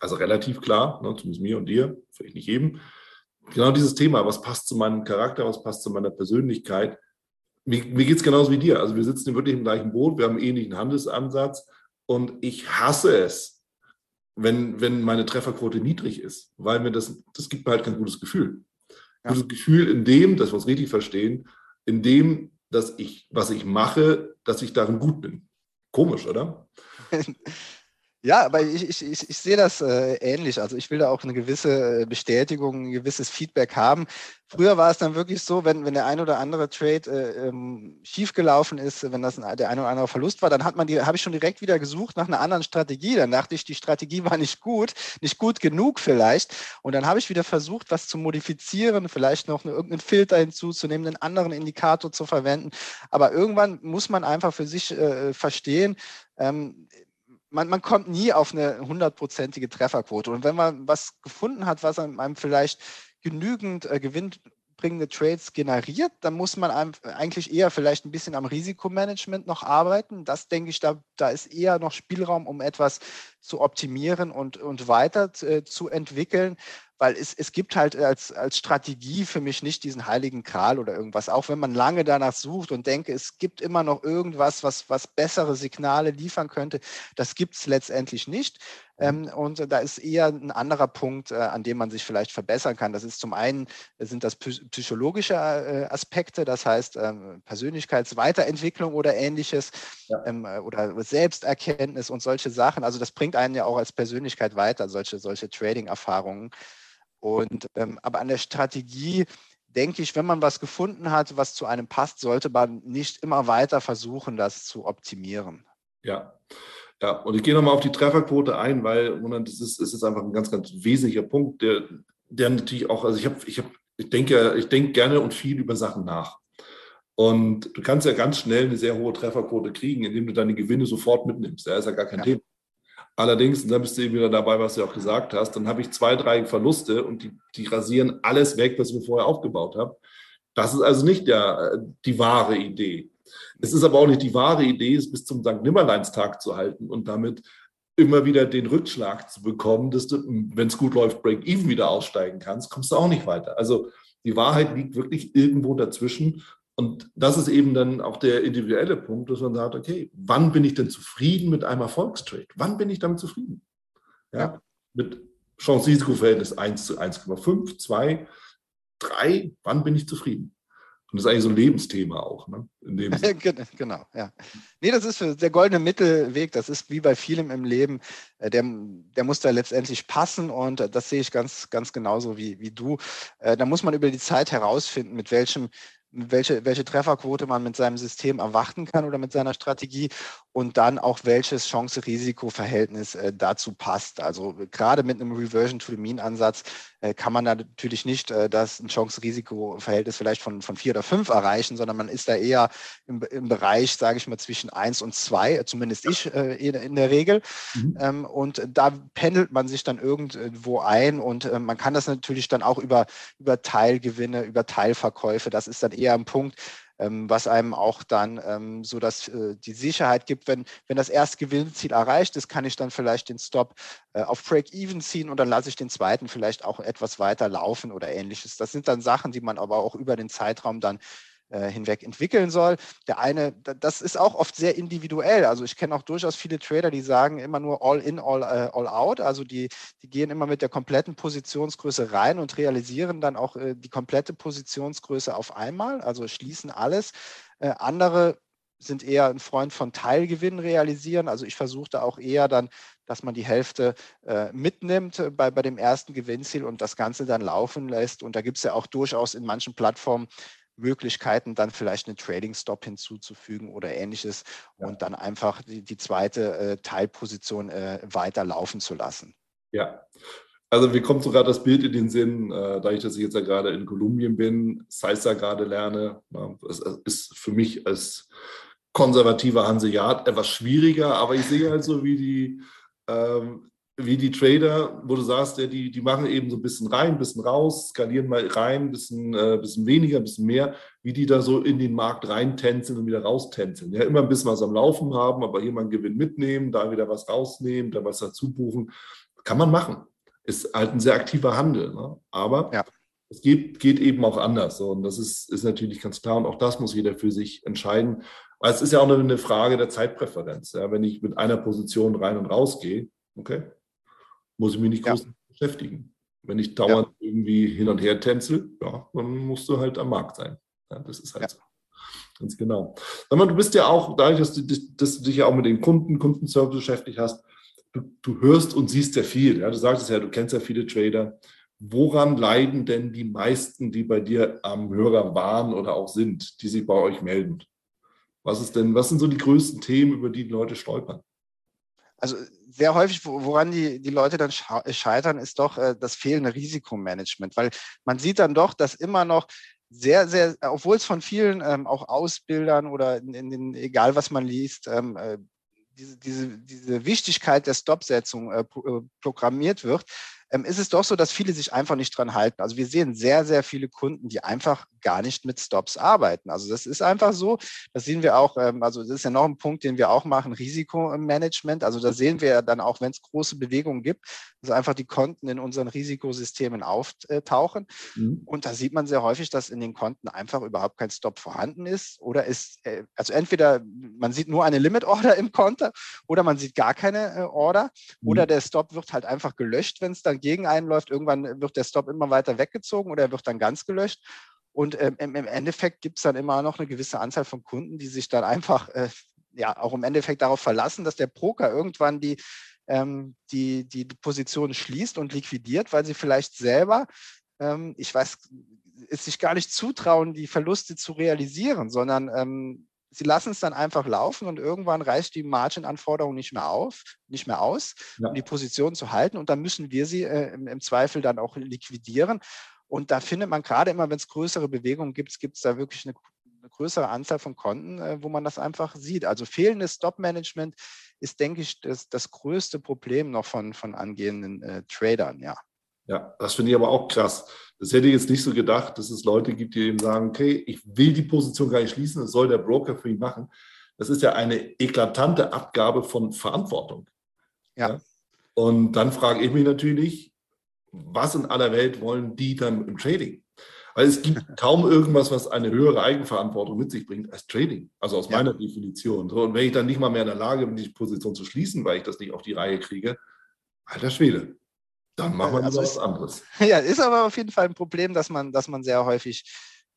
also relativ klar, ne, zumindest mir und dir, vielleicht nicht jedem, genau dieses Thema, was passt zu meinem Charakter, was passt zu meiner Persönlichkeit. Mir, mir geht es genauso wie dir. Also wir sitzen wirklich im gleichen Boot, wir haben einen ähnlichen Handelsansatz und ich hasse es, wenn, wenn meine Trefferquote niedrig ist, weil mir das, das gibt mir halt kein gutes Gefühl. Ja. Gutes Gefühl in dem, dass wir uns richtig verstehen, in dem, dass ich, was ich mache, dass ich darin gut bin. Komisch, oder? Ja, aber ich, ich, ich, ich sehe das äh, ähnlich. Also ich will da auch eine gewisse äh, Bestätigung, ein gewisses Feedback haben. Früher war es dann wirklich so, wenn, wenn der ein oder andere Trade äh, ähm, schiefgelaufen ist, wenn das ein, der ein oder andere Verlust war, dann hat man die, habe ich schon direkt wieder gesucht nach einer anderen Strategie. Dann dachte ich, die Strategie war nicht gut, nicht gut genug vielleicht. Und dann habe ich wieder versucht, was zu modifizieren, vielleicht noch eine, irgendeinen Filter hinzuzunehmen, einen anderen Indikator zu verwenden. Aber irgendwann muss man einfach für sich äh, verstehen, ähm, man, man kommt nie auf eine hundertprozentige Trefferquote. Und wenn man was gefunden hat, was einem vielleicht genügend äh, gewinnbringende Trades generiert, dann muss man eigentlich eher vielleicht ein bisschen am Risikomanagement noch arbeiten. Das denke ich, da, da ist eher noch Spielraum, um etwas zu optimieren und, und weiter äh, zu entwickeln weil es, es gibt halt als, als Strategie für mich nicht diesen heiligen Kral oder irgendwas. Auch wenn man lange danach sucht und denke, es gibt immer noch irgendwas, was, was bessere Signale liefern könnte, das gibt es letztendlich nicht. Mhm. Ähm, und da ist eher ein anderer Punkt, äh, an dem man sich vielleicht verbessern kann. Das ist zum einen, sind das psychologische äh, Aspekte, das heißt ähm, Persönlichkeitsweiterentwicklung oder ähnliches ja. ähm, äh, oder Selbsterkenntnis und solche Sachen. Also das bringt einen ja auch als Persönlichkeit weiter, solche, solche Trading-Erfahrungen. Und ähm, aber an der Strategie denke ich, wenn man was gefunden hat, was zu einem passt, sollte man nicht immer weiter versuchen, das zu optimieren. Ja. Ja, und ich gehe nochmal auf die Trefferquote ein, weil das ist, das ist einfach ein ganz, ganz wesentlicher Punkt, der, der natürlich auch, also ich habe, ich habe, ich denke, ich denke gerne und viel über Sachen nach. Und du kannst ja ganz schnell eine sehr hohe Trefferquote kriegen, indem du deine Gewinne sofort mitnimmst. Da ist ja gar kein ja. Thema. Allerdings, und da bist du eben wieder dabei, was du auch gesagt hast, dann habe ich zwei, drei Verluste und die, die rasieren alles weg, was ich mir vorher aufgebaut habe. Das ist also nicht der, die wahre Idee. Es ist aber auch nicht die wahre Idee, es bis zum St. Nimmerleinstag zu halten und damit immer wieder den Rückschlag zu bekommen, dass du, wenn es gut läuft, Break-Even wieder aussteigen kannst, kommst du auch nicht weiter. Also die Wahrheit liegt wirklich irgendwo dazwischen und das ist eben dann auch der individuelle Punkt, dass man sagt, okay, wann bin ich denn zufrieden mit einem Erfolgstrade? Wann bin ich damit zufrieden? Ja. Mit Chance-Risiko-Verhältnis 1 zu 1,5, 2, 3, wann bin ich zufrieden? Und das ist eigentlich so ein Lebensthema auch. Ne? genau, ja. Nee, das ist der goldene Mittelweg. Das ist wie bei vielem im Leben. Äh, der, der muss da letztendlich passen und das sehe ich ganz, ganz genauso wie, wie du. Äh, da muss man über die Zeit herausfinden, mit welchem welche, welche Trefferquote man mit seinem System erwarten kann oder mit seiner Strategie und dann auch welches Chance-Risiko-Verhältnis äh, dazu passt. Also gerade mit einem Reversion-to-the-Mean-Ansatz kann man da natürlich nicht äh, das ein Chance-Risiko-Verhältnis vielleicht von, von vier oder fünf erreichen, sondern man ist da eher im, im Bereich, sage ich mal, zwischen eins und zwei, zumindest ich äh, in, in, der Regel. Mhm. Ähm, und da pendelt man sich dann irgendwo ein und äh, man kann das natürlich dann auch über, über Teilgewinne, über Teilverkäufe, das ist dann eher ein Punkt, was einem auch dann ähm, so dass äh, die Sicherheit gibt, wenn, wenn das erste Gewinnziel erreicht ist, kann ich dann vielleicht den Stop äh, auf Break-Even ziehen und dann lasse ich den zweiten vielleicht auch etwas weiter laufen oder ähnliches. Das sind dann Sachen, die man aber auch über den Zeitraum dann hinweg entwickeln soll. Der eine, das ist auch oft sehr individuell. Also ich kenne auch durchaus viele Trader, die sagen immer nur all in, all, uh, all out. Also die, die gehen immer mit der kompletten Positionsgröße rein und realisieren dann auch äh, die komplette Positionsgröße auf einmal, also schließen alles. Äh, andere sind eher ein Freund von Teilgewinn realisieren. Also ich versuche da auch eher dann, dass man die Hälfte äh, mitnimmt bei, bei dem ersten Gewinnziel und das Ganze dann laufen lässt. Und da gibt es ja auch durchaus in manchen Plattformen Möglichkeiten, dann vielleicht einen Trading-Stop hinzuzufügen oder ähnliches ja. und dann einfach die, die zweite äh, Teilposition äh, weiter laufen zu lassen. Ja, also mir kommt sogar das Bild in den Sinn, äh, da ich, dass ich jetzt ja gerade in Kolumbien bin, Salsa gerade lerne. Na, das ist für mich als konservativer Hanseat etwas schwieriger, aber ich sehe halt so, wie die ähm, wie die Trader, wo du sagst, ja, die, die machen eben so ein bisschen rein, ein bisschen raus, skalieren mal rein, ein bisschen, äh, bisschen weniger, ein bisschen mehr, wie die da so in den Markt reintänzeln und wieder raustänzeln. Ja, immer ein bisschen was am Laufen haben, aber hier mal einen Gewinn mitnehmen, da wieder was rausnehmen, da was dazu buchen. Kann man machen. Ist halt ein sehr aktiver Handel. Ne? Aber ja. es geht, geht eben auch anders. So. Und das ist, ist natürlich ganz klar. Und auch das muss jeder für sich entscheiden. Weil es ist ja auch eine Frage der Zeitpräferenz. Ja? Wenn ich mit einer Position rein und raus gehe, okay, muss ich mich nicht groß ja. beschäftigen. Wenn ich dauernd ja. irgendwie hin und her tänzel, ja, dann musst du halt am Markt sein. Ja, das ist halt so. Ganz genau. Sag mal, du bist ja auch, dadurch, dass du, dass du dich ja auch mit den Kunden, Kundenservice beschäftigt hast, du, du hörst und siehst ja viel. Ja? Du sagst es ja, du kennst ja viele Trader. Woran leiden denn die meisten, die bei dir am Hörer waren oder auch sind, die sich bei euch melden? Was ist denn, was sind so die größten Themen, über die die Leute stolpern? Also sehr häufig, woran die, die Leute dann scheitern, ist doch äh, das fehlende Risikomanagement, weil man sieht dann doch, dass immer noch sehr, sehr, obwohl es von vielen ähm, auch Ausbildern oder in, in, den, egal was man liest, ähm, äh, diese, diese, diese Wichtigkeit der Stopsetzung äh, pro, äh, programmiert wird, ist es doch so, dass viele sich einfach nicht dran halten. Also wir sehen sehr, sehr viele Kunden, die einfach gar nicht mit Stops arbeiten. Also das ist einfach so. Das sehen wir auch, ähm, also das ist ja noch ein Punkt, den wir auch machen, Risikomanagement. Also da sehen wir dann auch, wenn es große Bewegungen gibt, dass einfach die Konten in unseren Risikosystemen auftauchen. Mhm. Und da sieht man sehr häufig, dass in den Konten einfach überhaupt kein Stop vorhanden ist. Oder ist, äh, also entweder man sieht nur eine Limit Order im Konto oder man sieht gar keine äh, Order mhm. oder der Stop wird halt einfach gelöscht, wenn es dann gegen einen läuft. Irgendwann wird der Stop immer weiter weggezogen oder er wird dann ganz gelöscht. Und ähm, im Endeffekt gibt es dann immer noch eine gewisse Anzahl von Kunden, die sich dann einfach äh, ja auch im Endeffekt darauf verlassen, dass der Broker irgendwann die, ähm, die, die, Position schließt und liquidiert, weil sie vielleicht selber, ähm, ich weiß, es sich gar nicht zutrauen, die Verluste zu realisieren, sondern ähm, sie lassen es dann einfach laufen und irgendwann reicht die Margin-Anforderung nicht mehr auf, nicht mehr aus, ja. um die Position zu halten. Und dann müssen wir sie äh, im, im, Zweifel dann auch liquidieren. Und da findet man gerade immer, wenn es größere Bewegungen gibt, gibt es da wirklich eine, eine, größere Anzahl von Konten, äh, wo man das einfach sieht. Also fehlendes Stop-Management ist, denke ich, das, das größte Problem noch von, von angehenden äh, Tradern, ja. Ja, das finde ich aber auch krass. Das hätte ich jetzt nicht so gedacht, dass es Leute gibt, die eben sagen, okay, ich will die Position gar nicht schließen, das soll der Broker für ihn machen. Das ist ja eine eklatante Abgabe von Verantwortung. Ja. ja? Und dann frage ich mich natürlich, was in aller Welt wollen die dann im Trading? Weil es gibt kaum irgendwas, was eine höhere Eigenverantwortung mit sich bringt als Trading. Also aus ja. meiner Definition. So, und wenn ich dann nicht mal mehr in der Lage bin, die Position zu schließen, weil ich das nicht auf die Reihe kriege, alter Schwede. Dann machen wir also was anderes. Ja, ist aber auf jeden Fall ein Problem, dass man, dass man sehr häufig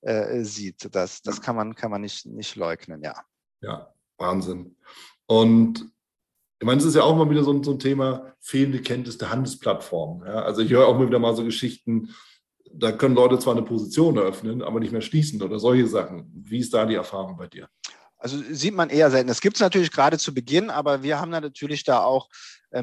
äh, sieht. Das, das kann man, kann man nicht, nicht leugnen, ja. Ja, Wahnsinn. Und ich meine, es ist ja auch mal wieder so ein, so ein Thema, fehlende Kenntnis der Handelsplattform. Ja? Also ich höre auch mal wieder mal so Geschichten, da können Leute zwar eine Position eröffnen, aber nicht mehr schließen oder solche Sachen. Wie ist da die Erfahrung bei dir? Also sieht man eher selten. Das gibt es natürlich gerade zu Beginn, aber wir haben da natürlich da auch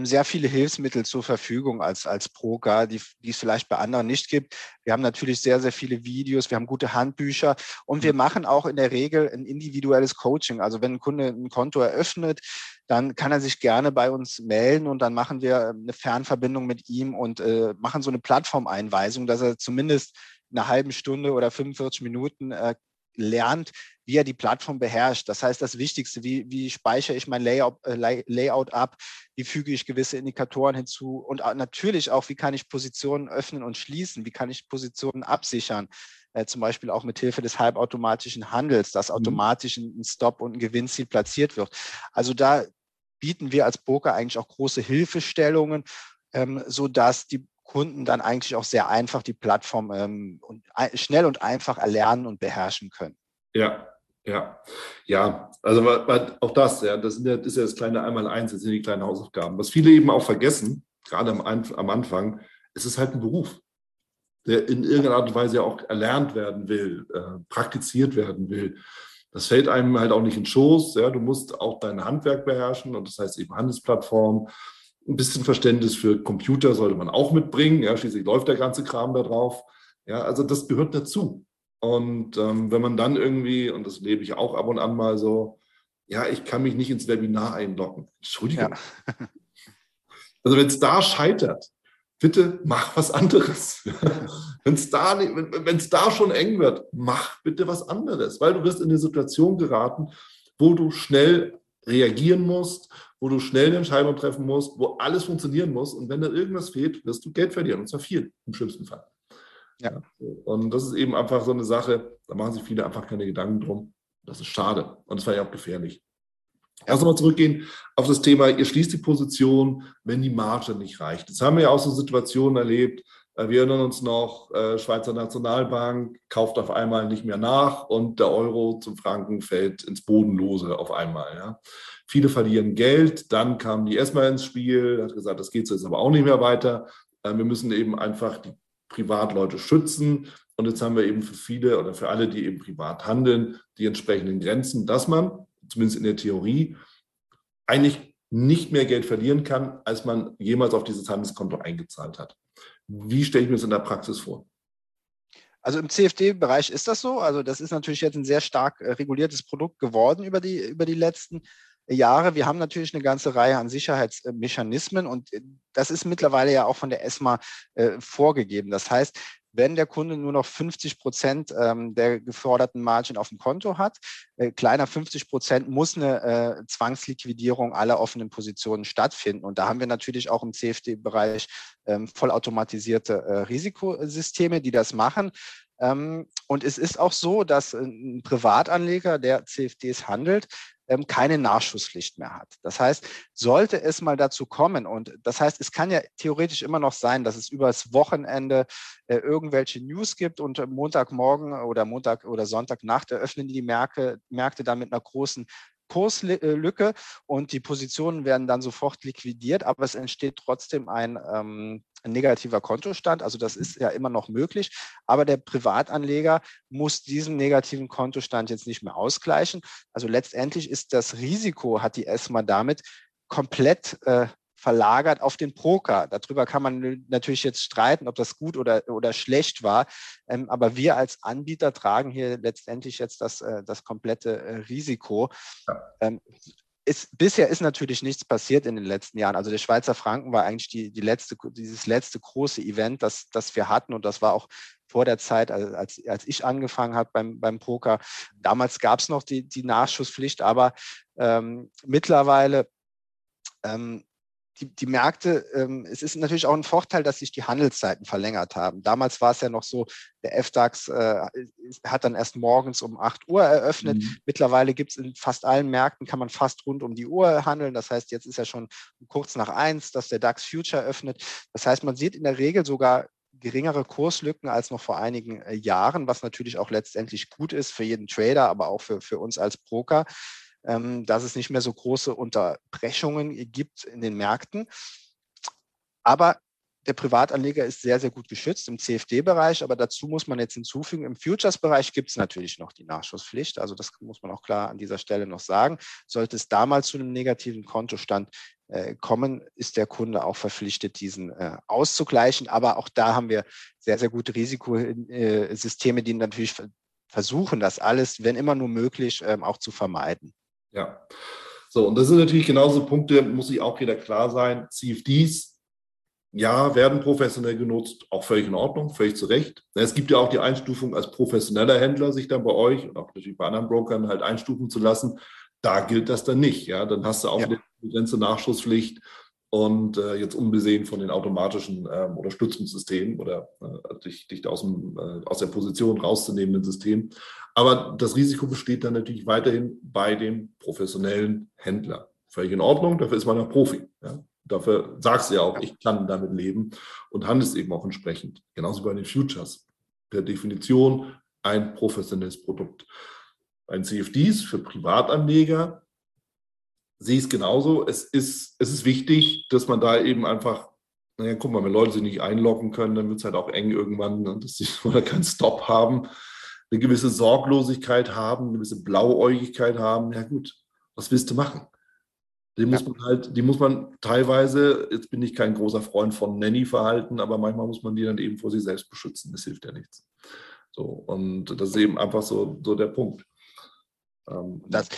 sehr viele Hilfsmittel zur Verfügung als, als Broker, die, die es vielleicht bei anderen nicht gibt. Wir haben natürlich sehr, sehr viele Videos, wir haben gute Handbücher und wir mhm. machen auch in der Regel ein individuelles Coaching. Also wenn ein Kunde ein Konto eröffnet, dann kann er sich gerne bei uns melden und dann machen wir eine Fernverbindung mit ihm und äh, machen so eine Plattformeinweisung, dass er zumindest eine halbe Stunde oder 45 Minuten äh, lernt, wie er die Plattform beherrscht. Das heißt, das Wichtigste, wie, wie speichere ich mein Layout, äh, Layout ab, wie füge ich gewisse Indikatoren hinzu und natürlich auch, wie kann ich Positionen öffnen und schließen, wie kann ich Positionen absichern. Äh, zum Beispiel auch mit Hilfe des halbautomatischen Handels, dass mhm. automatisch ein Stop und ein Gewinnziel platziert wird. Also da bieten wir als Broker eigentlich auch große Hilfestellungen, ähm, so dass die Kunden dann eigentlich auch sehr einfach die Plattform ähm, und, schnell und einfach erlernen und beherrschen können. Ja, ja, ja, also auch das, ja, das ist ja das kleine Einmal-Eins, das sind die kleinen Hausaufgaben. Was viele eben auch vergessen, gerade am, am Anfang, es ist halt ein Beruf, der in irgendeiner Art und Weise ja auch erlernt werden will, äh, praktiziert werden will. Das fällt einem halt auch nicht in den Schoß. Ja, du musst auch dein Handwerk beherrschen und das heißt eben Handelsplattform. Ein bisschen Verständnis für Computer sollte man auch mitbringen. Ja, schließlich läuft der ganze Kram da drauf. Ja, also das gehört dazu. Und ähm, wenn man dann irgendwie, und das lebe ich auch ab und an mal so, ja, ich kann mich nicht ins Webinar einloggen. Entschuldigung. Ja. Also wenn es da scheitert, bitte mach was anderes. wenn es da, wenn's da schon eng wird, mach bitte was anderes, weil du wirst in eine Situation geraten, wo du schnell reagieren musst, wo du schnell eine Entscheidung treffen musst, wo alles funktionieren muss. Und wenn da irgendwas fehlt, wirst du Geld verlieren, und zwar viel im schlimmsten Fall. Ja. Und das ist eben einfach so eine Sache, da machen sich viele einfach keine Gedanken drum. Das ist schade und das war ja auch gefährlich. Lass uns mal zurückgehen auf das Thema, ihr schließt die Position, wenn die Marge nicht reicht. Jetzt haben wir ja auch so Situationen erlebt, wir erinnern uns noch, äh, Schweizer Nationalbank kauft auf einmal nicht mehr nach und der Euro zum Franken fällt ins Bodenlose auf einmal. Ja. Viele verlieren Geld, dann kam die ESMA ins Spiel, hat gesagt, das geht jetzt aber auch nicht mehr weiter. Äh, wir müssen eben einfach die Privatleute schützen. Und jetzt haben wir eben für viele oder für alle, die eben privat handeln, die entsprechenden Grenzen, dass man, zumindest in der Theorie, eigentlich nicht mehr Geld verlieren kann, als man jemals auf dieses Handelskonto eingezahlt hat. Wie stelle ich mir das in der Praxis vor? Also im CFD-Bereich ist das so. Also das ist natürlich jetzt ein sehr stark äh, reguliertes Produkt geworden über die, über die letzten Jahre. Wir haben natürlich eine ganze Reihe an Sicherheitsmechanismen und äh, das ist mittlerweile ja auch von der ESMA äh, vorgegeben. Das heißt, wenn der Kunde nur noch 50 Prozent ähm, der geforderten Margin auf dem Konto hat, äh, kleiner 50 Prozent muss eine äh, Zwangsliquidierung aller offenen Positionen stattfinden. Und da haben wir natürlich auch im CFD-Bereich ähm, vollautomatisierte äh, Risikosysteme, die das machen. Ähm, und es ist auch so, dass ein Privatanleger, der CFDs handelt, keine Nachschusspflicht mehr hat. Das heißt, sollte es mal dazu kommen, und das heißt, es kann ja theoretisch immer noch sein, dass es übers Wochenende äh, irgendwelche News gibt und Montagmorgen oder Montag oder Sonntagnacht eröffnen die Märkte, Märkte dann mit einer großen Kurslücke und die Positionen werden dann sofort liquidiert, aber es entsteht trotzdem ein, ähm, ein negativer Kontostand. Also das ist ja immer noch möglich, aber der Privatanleger muss diesen negativen Kontostand jetzt nicht mehr ausgleichen. Also letztendlich ist das Risiko, hat die ESMA damit komplett äh, verlagert auf den Broker. Darüber kann man natürlich jetzt streiten, ob das gut oder, oder schlecht war. Ähm, aber wir als Anbieter tragen hier letztendlich jetzt das, äh, das komplette äh, Risiko. Ja. Ähm, ist, bisher ist natürlich nichts passiert in den letzten Jahren. Also der Schweizer Franken war eigentlich die, die letzte, dieses letzte große Event, das, das wir hatten. Und das war auch vor der Zeit, als, als ich angefangen habe beim, beim Poker. Damals gab es noch die, die Nachschusspflicht, aber ähm, mittlerweile ähm, die, die Märkte, ähm, es ist natürlich auch ein Vorteil, dass sich die Handelszeiten verlängert haben. Damals war es ja noch so, der FDAX äh, hat dann erst morgens um 8 Uhr eröffnet. Mhm. Mittlerweile gibt es in fast allen Märkten, kann man fast rund um die Uhr handeln. Das heißt, jetzt ist ja schon kurz nach eins, dass der DAX Future öffnet. Das heißt, man sieht in der Regel sogar geringere Kurslücken als noch vor einigen äh, Jahren, was natürlich auch letztendlich gut ist für jeden Trader, aber auch für, für uns als Broker dass es nicht mehr so große Unterbrechungen gibt in den Märkten. Aber der Privatanleger ist sehr, sehr gut geschützt im CFD-Bereich, aber dazu muss man jetzt hinzufügen, im Futures-Bereich gibt es natürlich noch die Nachschusspflicht. Also das muss man auch klar an dieser Stelle noch sagen. Sollte es damals zu einem negativen Kontostand äh, kommen, ist der Kunde auch verpflichtet, diesen äh, auszugleichen. Aber auch da haben wir sehr, sehr gute Risikosysteme, die natürlich versuchen, das alles, wenn immer nur möglich, ähm, auch zu vermeiden. Ja. So, und das sind natürlich genauso Punkte, muss sich auch jeder klar sein. CFDs ja, werden professionell genutzt, auch völlig in Ordnung, völlig zu Recht. Es gibt ja auch die Einstufung als professioneller Händler, sich dann bei euch und auch natürlich bei anderen Brokern halt einstufen zu lassen. Da gilt das dann nicht. Ja, dann hast du auch ja. eine begrenzte Nachschusspflicht und äh, jetzt unbesehen von den automatischen ähm, Unterstützungssystemen oder äh, dich, dich aus, dem, äh, aus der Position rauszunehmenden System. Aber das Risiko besteht dann natürlich weiterhin bei dem professionellen Händler. Völlig in Ordnung, dafür ist man ein Profi. Ja? Dafür sagst du ja auch, ich kann damit leben und handelst eben auch entsprechend. Genauso bei den Futures. Per Definition ein professionelles Produkt. Bei den CFDs für Privatanleger sehe ich es genauso. Es ist, es ist wichtig, dass man da eben einfach, naja, guck mal, wenn Leute sich nicht einloggen können, dann wird es halt auch eng irgendwann, ne, dass sie oder keinen Stop haben, eine gewisse Sorglosigkeit haben, eine gewisse Blauäugigkeit haben. Ja gut, was willst du machen? Die muss man halt, die muss man teilweise, jetzt bin ich kein großer Freund von Nanny-Verhalten, aber manchmal muss man die dann eben vor sich selbst beschützen. Das hilft ja nichts. So, und das ist eben einfach so, so der Punkt. Ähm, das,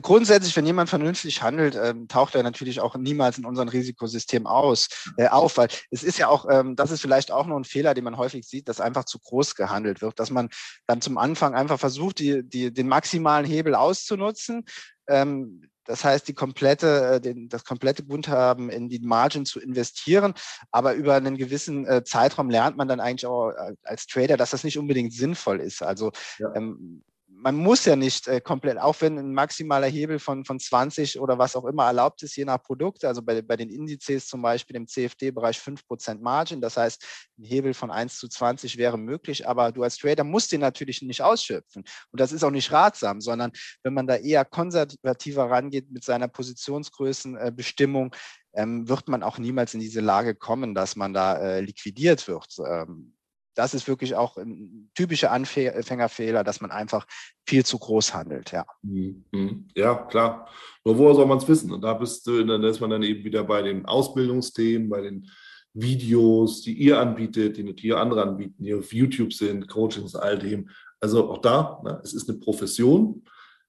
grundsätzlich, wenn jemand vernünftig handelt, ähm, taucht er natürlich auch niemals in unserem Risikosystem aus, äh, auf, weil es ist ja auch, ähm, das ist vielleicht auch noch ein Fehler, den man häufig sieht, dass einfach zu groß gehandelt wird, dass man dann zum Anfang einfach versucht, die, die, den maximalen Hebel auszunutzen. Ähm, das heißt, die komplette, äh, den, das komplette Guthaben in die Margin zu investieren. Aber über einen gewissen äh, Zeitraum lernt man dann eigentlich auch äh, als Trader, dass das nicht unbedingt sinnvoll ist. Also ja. ähm, man muss ja nicht äh, komplett, auch wenn ein maximaler Hebel von, von 20 oder was auch immer erlaubt ist, je nach Produkt, also bei, bei den Indizes zum Beispiel im CFD-Bereich 5% Margin, das heißt, ein Hebel von 1 zu 20 wäre möglich, aber du als Trader musst den natürlich nicht ausschöpfen. Und das ist auch nicht ratsam, sondern wenn man da eher konservativer rangeht mit seiner Positionsgrößenbestimmung, ähm, wird man auch niemals in diese Lage kommen, dass man da äh, liquidiert wird. Ähm, das ist wirklich auch ein typischer Anfängerfehler, dass man einfach viel zu groß handelt. Ja, mhm. ja klar. Nur woher soll man es wissen? Und da bist du, dann ist man dann eben wieder bei den Ausbildungsthemen, bei den Videos, die ihr anbietet, die natürlich andere anbieten, die auf YouTube sind, Coachings, all dem. Also auch da, ne, es ist eine Profession,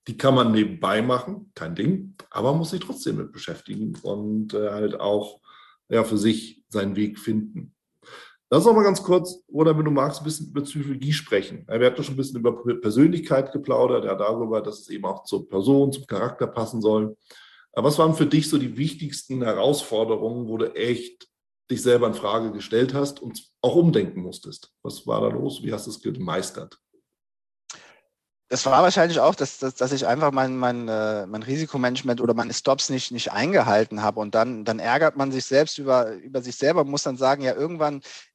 die kann man nebenbei machen, kein Ding, aber man muss sich trotzdem mit beschäftigen und äh, halt auch ja, für sich seinen Weg finden. Lass uns mal ganz kurz, oder wenn du magst, ein bisschen über Psychologie sprechen. Wir hatten schon ein bisschen über Persönlichkeit geplaudert, ja, darüber, dass es eben auch zur Person, zum Charakter passen soll. Aber was waren für dich so die wichtigsten Herausforderungen, wo du echt dich selber in Frage gestellt hast und auch umdenken musstest? Was war da los? Wie hast du es gemeistert? Das war wahrscheinlich auch, dass, dass, dass ich einfach mein, mein, äh, mein Risikomanagement oder meine Stops nicht, nicht eingehalten habe. Und dann, dann ärgert man sich selbst über, über sich selber, muss dann sagen, ja, irgendwann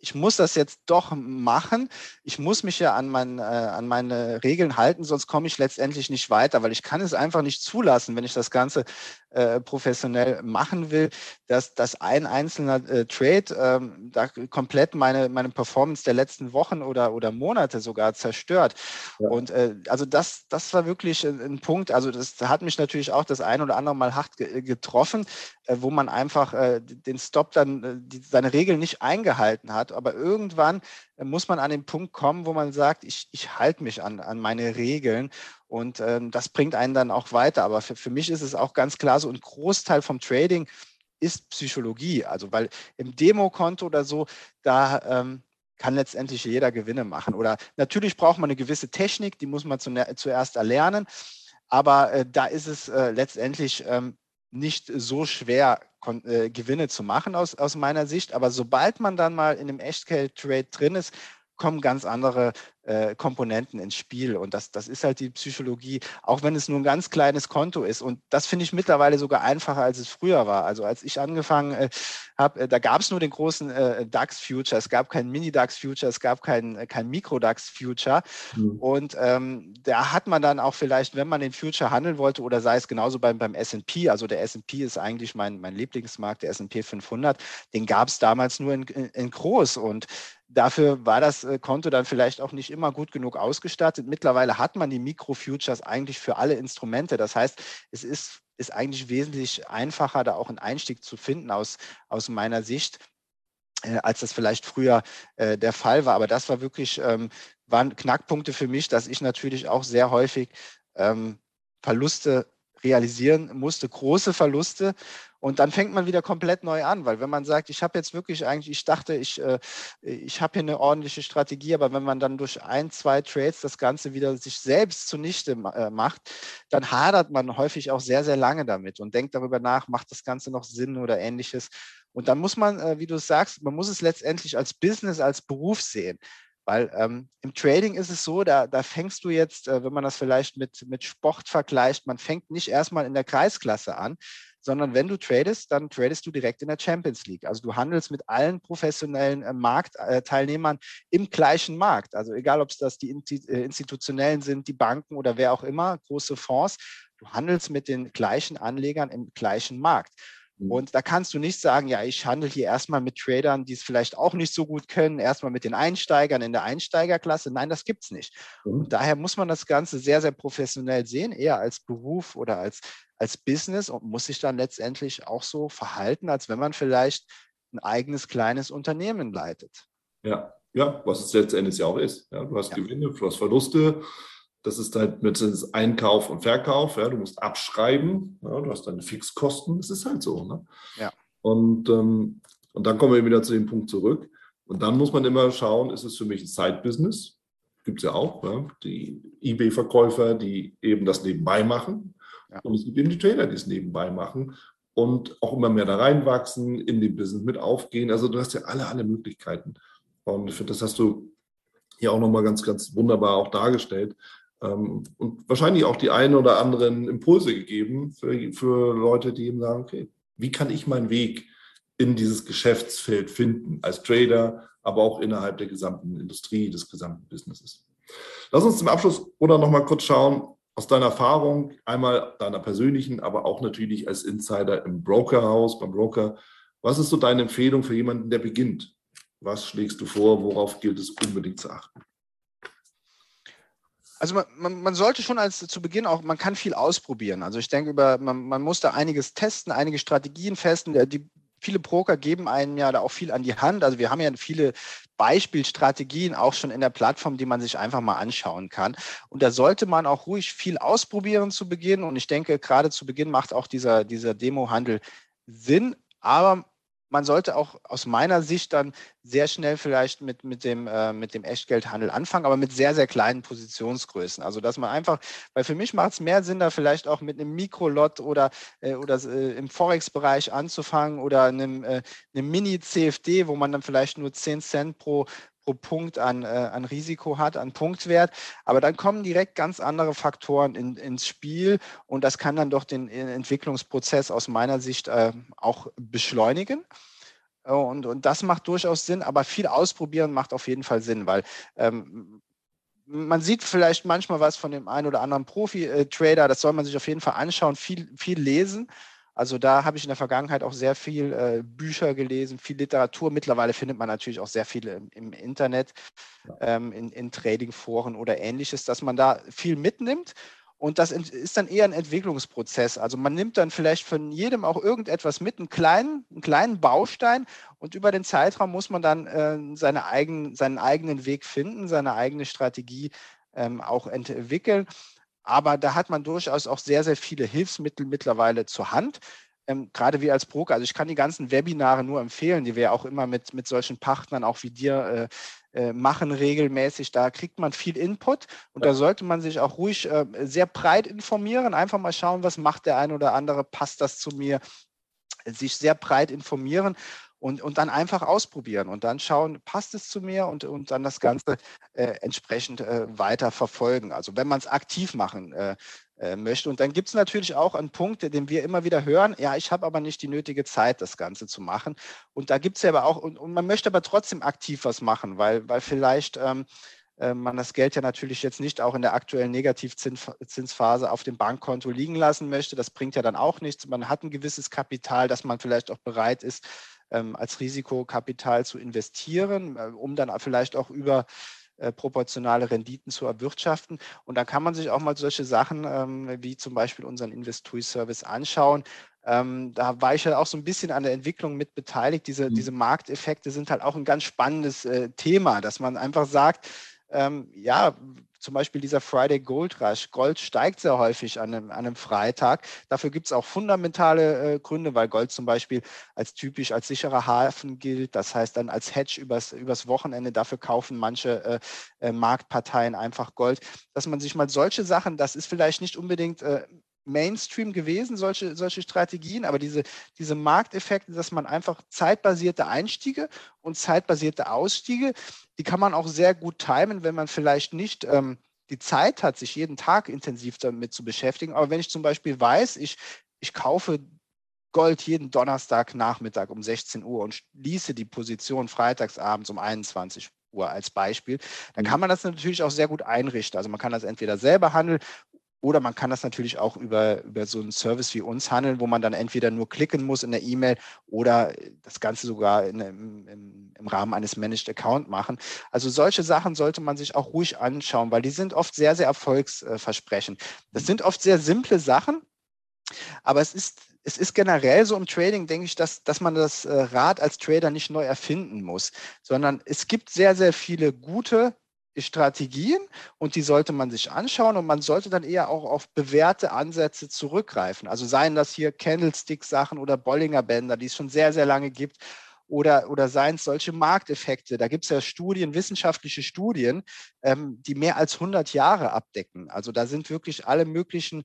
ich muss das jetzt doch machen. Ich muss mich ja an, mein, äh, an meine Regeln halten, sonst komme ich letztendlich nicht weiter, weil ich kann es einfach nicht zulassen, wenn ich das Ganze äh, professionell machen will, dass, dass ein einzelner äh, Trade ähm, da komplett meine, meine Performance der letzten Wochen oder, oder Monate sogar zerstört. Ja. Und äh, also das, das war wirklich ein, ein, Punkt, also das hat mich natürlich auch das ein oder andere Mal hart ge getroffen, äh, wo man einfach äh, den Stop dann, die, seine Regeln nicht eingehalten hat. Aber irgendwann muss man an den Punkt kommen, wo man sagt, ich, ich halte mich an, an meine Regeln und ähm, das bringt einen dann auch weiter. Aber für, für mich ist es auch ganz klar so, ein Großteil vom Trading ist Psychologie. Also weil im Demokonto oder so, da ähm, kann letztendlich jeder Gewinne machen. Oder natürlich braucht man eine gewisse Technik, die muss man zuerst erlernen. Aber äh, da ist es äh, letztendlich ähm, nicht so schwer, äh, Gewinne zu machen aus, aus meiner Sicht. Aber sobald man dann mal in einem Echtgeld-Trade drin ist, kommen ganz andere äh, Komponenten ins Spiel. Und das, das ist halt die Psychologie, auch wenn es nur ein ganz kleines Konto ist. Und das finde ich mittlerweile sogar einfacher, als es früher war. Also als ich angefangen äh, habe, äh, da gab es nur den großen äh, DAX-Future, es gab keinen Mini-DAX-Future, es gab keinen äh, kein Mikro-DAX-Future. Mhm. Und ähm, da hat man dann auch vielleicht, wenn man den Future handeln wollte, oder sei es genauso beim, beim SP, also der SP ist eigentlich mein, mein Lieblingsmarkt, der SP 500, den gab es damals nur in, in, in groß. Und Dafür war das äh, Konto dann vielleicht auch nicht immer gut genug ausgestattet. Mittlerweile hat man die Microfutures eigentlich für alle Instrumente. Das heißt, es ist, ist eigentlich wesentlich einfacher, da auch einen Einstieg zu finden aus, aus meiner Sicht, äh, als das vielleicht früher äh, der Fall war. Aber das war wirklich, ähm, waren Knackpunkte für mich, dass ich natürlich auch sehr häufig ähm, Verluste realisieren musste, große Verluste. Und dann fängt man wieder komplett neu an, weil wenn man sagt, ich habe jetzt wirklich eigentlich, ich dachte, ich, äh, ich habe hier eine ordentliche Strategie, aber wenn man dann durch ein, zwei Trades das Ganze wieder sich selbst zunichte äh, macht, dann hadert man häufig auch sehr, sehr lange damit und denkt darüber nach, macht das Ganze noch Sinn oder ähnliches. Und dann muss man, äh, wie du sagst, man muss es letztendlich als Business, als Beruf sehen. Weil ähm, im Trading ist es so, da, da fängst du jetzt, äh, wenn man das vielleicht mit, mit Sport vergleicht, man fängt nicht erstmal in der Kreisklasse an, sondern wenn du tradest, dann tradest du direkt in der Champions League. Also du handelst mit allen professionellen äh, Marktteilnehmern im gleichen Markt. Also egal, ob es das die äh, institutionellen sind, die Banken oder wer auch immer, große Fonds, du handelst mit den gleichen Anlegern im gleichen Markt. Mhm. Und da kannst du nicht sagen, ja, ich handle hier erstmal mit Tradern, die es vielleicht auch nicht so gut können, erstmal mit den Einsteigern in der Einsteigerklasse. Nein, das gibt es nicht. Mhm. Und daher muss man das Ganze sehr, sehr professionell sehen, eher als Beruf oder als, als Business und muss sich dann letztendlich auch so verhalten, als wenn man vielleicht ein eigenes kleines Unternehmen leitet. Ja, ja, was es letztendlich ja auch ist. Ja, du hast ja. Gewinne, du hast Verluste, das ist halt mit Einkauf und Verkauf. Ja, du musst abschreiben. Ja, du hast deine Fixkosten. Das ist halt so. Ne? Ja. Und, ähm, und dann kommen wir wieder zu dem Punkt zurück. Und dann muss man immer schauen, ist es für mich ein Side-Business? Gibt es ja auch. Ja? Die eBay-Verkäufer, die eben das nebenbei machen. Ja. Und es gibt eben die Trader, die es nebenbei machen und auch immer mehr da reinwachsen, in dem Business mit aufgehen. Also du hast ja alle, alle Möglichkeiten. Und ich finde, das hast du hier auch nochmal ganz, ganz wunderbar auch dargestellt. Ähm, und wahrscheinlich auch die einen oder anderen Impulse gegeben für, für Leute, die eben sagen, okay, wie kann ich meinen Weg in dieses Geschäftsfeld finden, als Trader, aber auch innerhalb der gesamten Industrie, des gesamten Businesses. Lass uns zum Abschluss oder noch mal kurz schauen, aus deiner Erfahrung, einmal deiner persönlichen, aber auch natürlich als Insider im Brokerhaus, beim Broker, was ist so deine Empfehlung für jemanden, der beginnt? Was schlägst du vor? Worauf gilt es unbedingt zu achten? Also man, man, man, sollte schon als zu Beginn auch, man kann viel ausprobieren. Also ich denke, über, man, man muss da einiges testen, einige Strategien festen. Die, viele Broker geben einem ja da auch viel an die Hand. Also wir haben ja viele Beispielstrategien auch schon in der Plattform, die man sich einfach mal anschauen kann. Und da sollte man auch ruhig viel ausprobieren zu Beginn. Und ich denke, gerade zu Beginn macht auch dieser, dieser Demo-Handel Sinn. Aber man sollte auch aus meiner Sicht dann sehr schnell vielleicht mit, mit, dem, äh, mit dem Echtgeldhandel anfangen, aber mit sehr, sehr kleinen Positionsgrößen. Also dass man einfach, weil für mich macht es mehr Sinn, da vielleicht auch mit einem Mikrolot oder, äh, oder äh, im Forex-Bereich anzufangen oder einem, äh, einem Mini-CFD, wo man dann vielleicht nur 10 Cent pro, pro Punkt an, äh, an Risiko hat, an Punktwert. Aber dann kommen direkt ganz andere Faktoren in, ins Spiel und das kann dann doch den äh, Entwicklungsprozess aus meiner Sicht äh, auch beschleunigen. Und, und das macht durchaus Sinn, aber viel ausprobieren macht auf jeden Fall Sinn, weil ähm, man sieht vielleicht manchmal was von dem einen oder anderen Profi-Trader, das soll man sich auf jeden Fall anschauen, viel, viel lesen also da habe ich in der Vergangenheit auch sehr viel äh, Bücher gelesen, viel Literatur. Mittlerweile findet man natürlich auch sehr viele im, im Internet, ähm, in, in Trading-Foren oder ähnliches, dass man da viel mitnimmt. Und das ist dann eher ein Entwicklungsprozess. Also man nimmt dann vielleicht von jedem auch irgendetwas mit, einen kleinen, einen kleinen Baustein und über den Zeitraum muss man dann äh, seine eigen, seinen eigenen Weg finden, seine eigene Strategie ähm, auch entwickeln. Aber da hat man durchaus auch sehr, sehr viele Hilfsmittel mittlerweile zur Hand. Ähm, gerade wir als Broker, also ich kann die ganzen Webinare nur empfehlen, die wir auch immer mit, mit solchen Partnern, auch wie dir, äh, äh, machen regelmäßig. Da kriegt man viel Input und ja. da sollte man sich auch ruhig äh, sehr breit informieren. Einfach mal schauen, was macht der ein oder andere, passt das zu mir, sich sehr breit informieren und, und dann einfach ausprobieren und dann schauen, passt es zu mir und, und dann das Ganze äh, entsprechend äh, weiter verfolgen. Also wenn man es aktiv machen äh, äh, möchte. Und dann gibt es natürlich auch einen Punkt, den wir immer wieder hören, ja, ich habe aber nicht die nötige Zeit, das Ganze zu machen. Und da gibt es ja aber auch, und, und, man möchte aber trotzdem aktiv was machen, weil, weil vielleicht ähm, äh, man das Geld ja natürlich jetzt nicht auch in der aktuellen Negativzinsphase auf dem Bankkonto liegen lassen möchte. Das bringt ja dann auch nichts. Man hat ein gewisses Kapital, das man vielleicht auch bereit ist, als Risikokapital zu investieren, äh, um dann vielleicht auch über äh, proportionale Renditen zu erwirtschaften. Und da kann man sich auch mal solche Sachen ähm, wie zum Beispiel unseren Investui-Service anschauen. Ähm, da war ich ja auch so ein bisschen an der Entwicklung mit beteiligt. Diese, mhm. diese Markteffekte sind halt auch ein ganz spannendes äh, Thema, dass man einfach sagt, ähm, ja, zum Beispiel dieser Friday Gold Rush. Gold steigt sehr häufig an einem, an einem Freitag. Dafür gibt es auch fundamentale äh, Gründe, weil Gold zum Beispiel als typisch als sicherer Hafen gilt. Das heißt dann als Hedge übers, übers Wochenende. Dafür kaufen manche äh, äh, Marktparteien einfach Gold. Dass man sich mal solche Sachen, das ist vielleicht nicht unbedingt äh, Mainstream gewesen, solche, solche Strategien, aber diese, diese Markteffekte, dass man einfach zeitbasierte Einstiege und zeitbasierte Ausstiege, die kann man auch sehr gut timen, wenn man vielleicht nicht ähm, die Zeit hat, sich jeden Tag intensiv damit zu beschäftigen. Aber wenn ich zum Beispiel weiß, ich, ich kaufe Gold jeden Donnerstagnachmittag um 16 Uhr und schließe die Position freitagsabends um 21 Uhr als Beispiel, dann mhm. kann man das natürlich auch sehr gut einrichten. Also man kann das entweder selber handeln oder man kann das natürlich auch über, über so einen Service wie uns handeln, wo man dann entweder nur klicken muss in der E-Mail oder das Ganze sogar in, im, im, Rahmen eines Managed Account machen. Also solche Sachen sollte man sich auch ruhig anschauen, weil die sind oft sehr, sehr erfolgsversprechend. Das sind oft sehr simple Sachen, aber es ist, es ist generell so im Trading, denke ich, dass, dass man das äh, Rad als Trader nicht neu erfinden muss, sondern es gibt sehr, sehr viele gute Strategien und die sollte man sich anschauen und man sollte dann eher auch auf bewährte Ansätze zurückgreifen. Also seien das hier Candlestick-Sachen oder Bollinger Bänder, die es schon sehr, sehr lange gibt oder, oder seien es solche Markteffekte. Da gibt es ja Studien, wissenschaftliche Studien, ähm, die mehr als 100 Jahre abdecken. Also da sind wirklich alle möglichen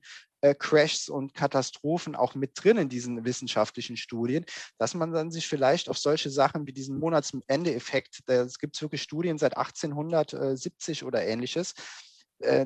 Crashs und Katastrophen auch mit drin in diesen wissenschaftlichen Studien, dass man dann sich vielleicht auf solche Sachen wie diesen Monatsende-Effekt, es gibt wirklich Studien seit 1870 oder ähnliches, äh,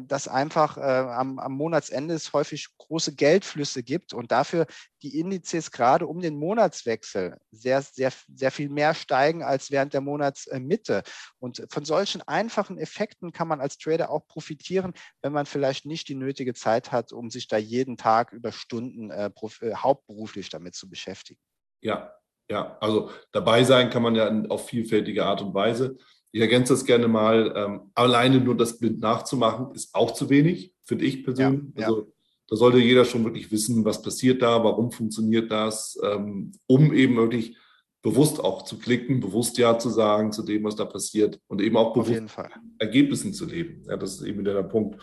dass einfach äh, am, am, Monatsende es häufig große Geldflüsse gibt und dafür die Indizes gerade um den Monatswechsel sehr, sehr, sehr viel mehr steigen als während der Monatsmitte. Und von solchen einfachen Effekten kann man als Trader auch profitieren, wenn man vielleicht nicht die nötige Zeit hat, um sich da jeden Tag über Stunden äh, äh hauptberuflich damit zu beschäftigen. Ja, ja, also dabei sein kann man ja auf vielfältige Art und Weise. Ich ergänze das gerne mal. Ähm, alleine nur das blind nachzumachen, ist auch zu wenig, finde ich persönlich. Ja, also da sollte jeder schon wirklich wissen, was passiert da, warum funktioniert das, ähm, um eben wirklich bewusst auch zu klicken, bewusst Ja zu sagen zu dem, was da passiert und eben auch bewusst Ergebnissen zu leben. Ja, das ist eben wieder der Punkt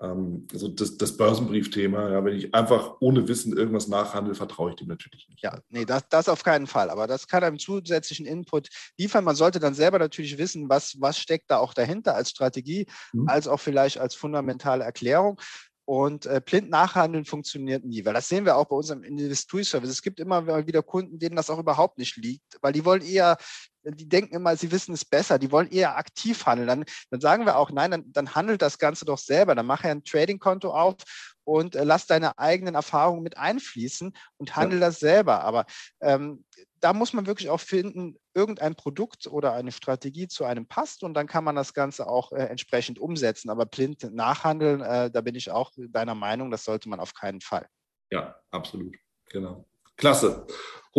also das, das Börsenbriefthema, ja, wenn ich einfach ohne Wissen irgendwas nachhandle, vertraue ich dem natürlich nicht. Ja, nee, das, das auf keinen Fall. Aber das kann einem zusätzlichen Input liefern. Man sollte dann selber natürlich wissen, was, was steckt da auch dahinter als Strategie, mhm. als auch vielleicht als fundamentale Erklärung. Und äh, blind nachhandeln funktioniert nie, weil das sehen wir auch bei unserem Industrie-Service. Es gibt immer wieder Kunden, denen das auch überhaupt nicht liegt, weil die wollen eher die denken immer, sie wissen es besser, die wollen eher aktiv handeln. Dann, dann sagen wir auch, nein, dann, dann handelt das Ganze doch selber. Dann mach ja ein Trading-Konto auf und äh, lass deine eigenen Erfahrungen mit einfließen und handel ja. das selber. Aber ähm, da muss man wirklich auch finden, irgendein Produkt oder eine Strategie zu einem passt und dann kann man das Ganze auch äh, entsprechend umsetzen. Aber blind nachhandeln, äh, da bin ich auch deiner Meinung, das sollte man auf keinen Fall. Ja, absolut. Genau. Klasse.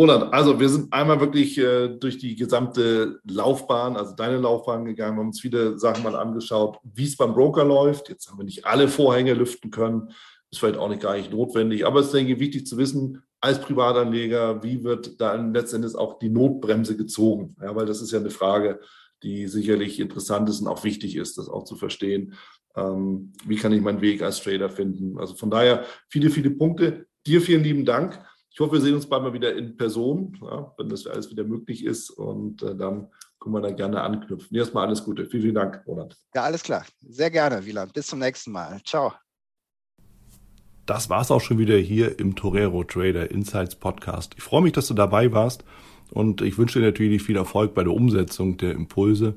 Roland, also wir sind einmal wirklich äh, durch die gesamte Laufbahn, also deine Laufbahn gegangen, haben uns viele Sachen mal angeschaut, wie es beim Broker läuft. Jetzt haben wir nicht alle Vorhänge lüften können, ist vielleicht auch nicht gar nicht notwendig, aber es ist, denke ich, wichtig zu wissen, als Privatanleger, wie wird da letztendlich auch die Notbremse gezogen? Ja, weil das ist ja eine Frage, die sicherlich interessant ist und auch wichtig ist, das auch zu verstehen. Ähm, wie kann ich meinen Weg als Trader finden? Also von daher viele, viele Punkte. Dir vielen lieben Dank. Ich hoffe, wir sehen uns bald mal wieder in Person, ja, wenn das alles wieder möglich ist. Und äh, dann können wir da gerne anknüpfen. Erstmal alles Gute. Vielen, vielen Dank, Roland. Ja, alles klar. Sehr gerne, Wieland. Bis zum nächsten Mal. Ciao. Das war es auch schon wieder hier im Torero Trader Insights Podcast. Ich freue mich, dass du dabei warst. Und ich wünsche dir natürlich viel Erfolg bei der Umsetzung der Impulse.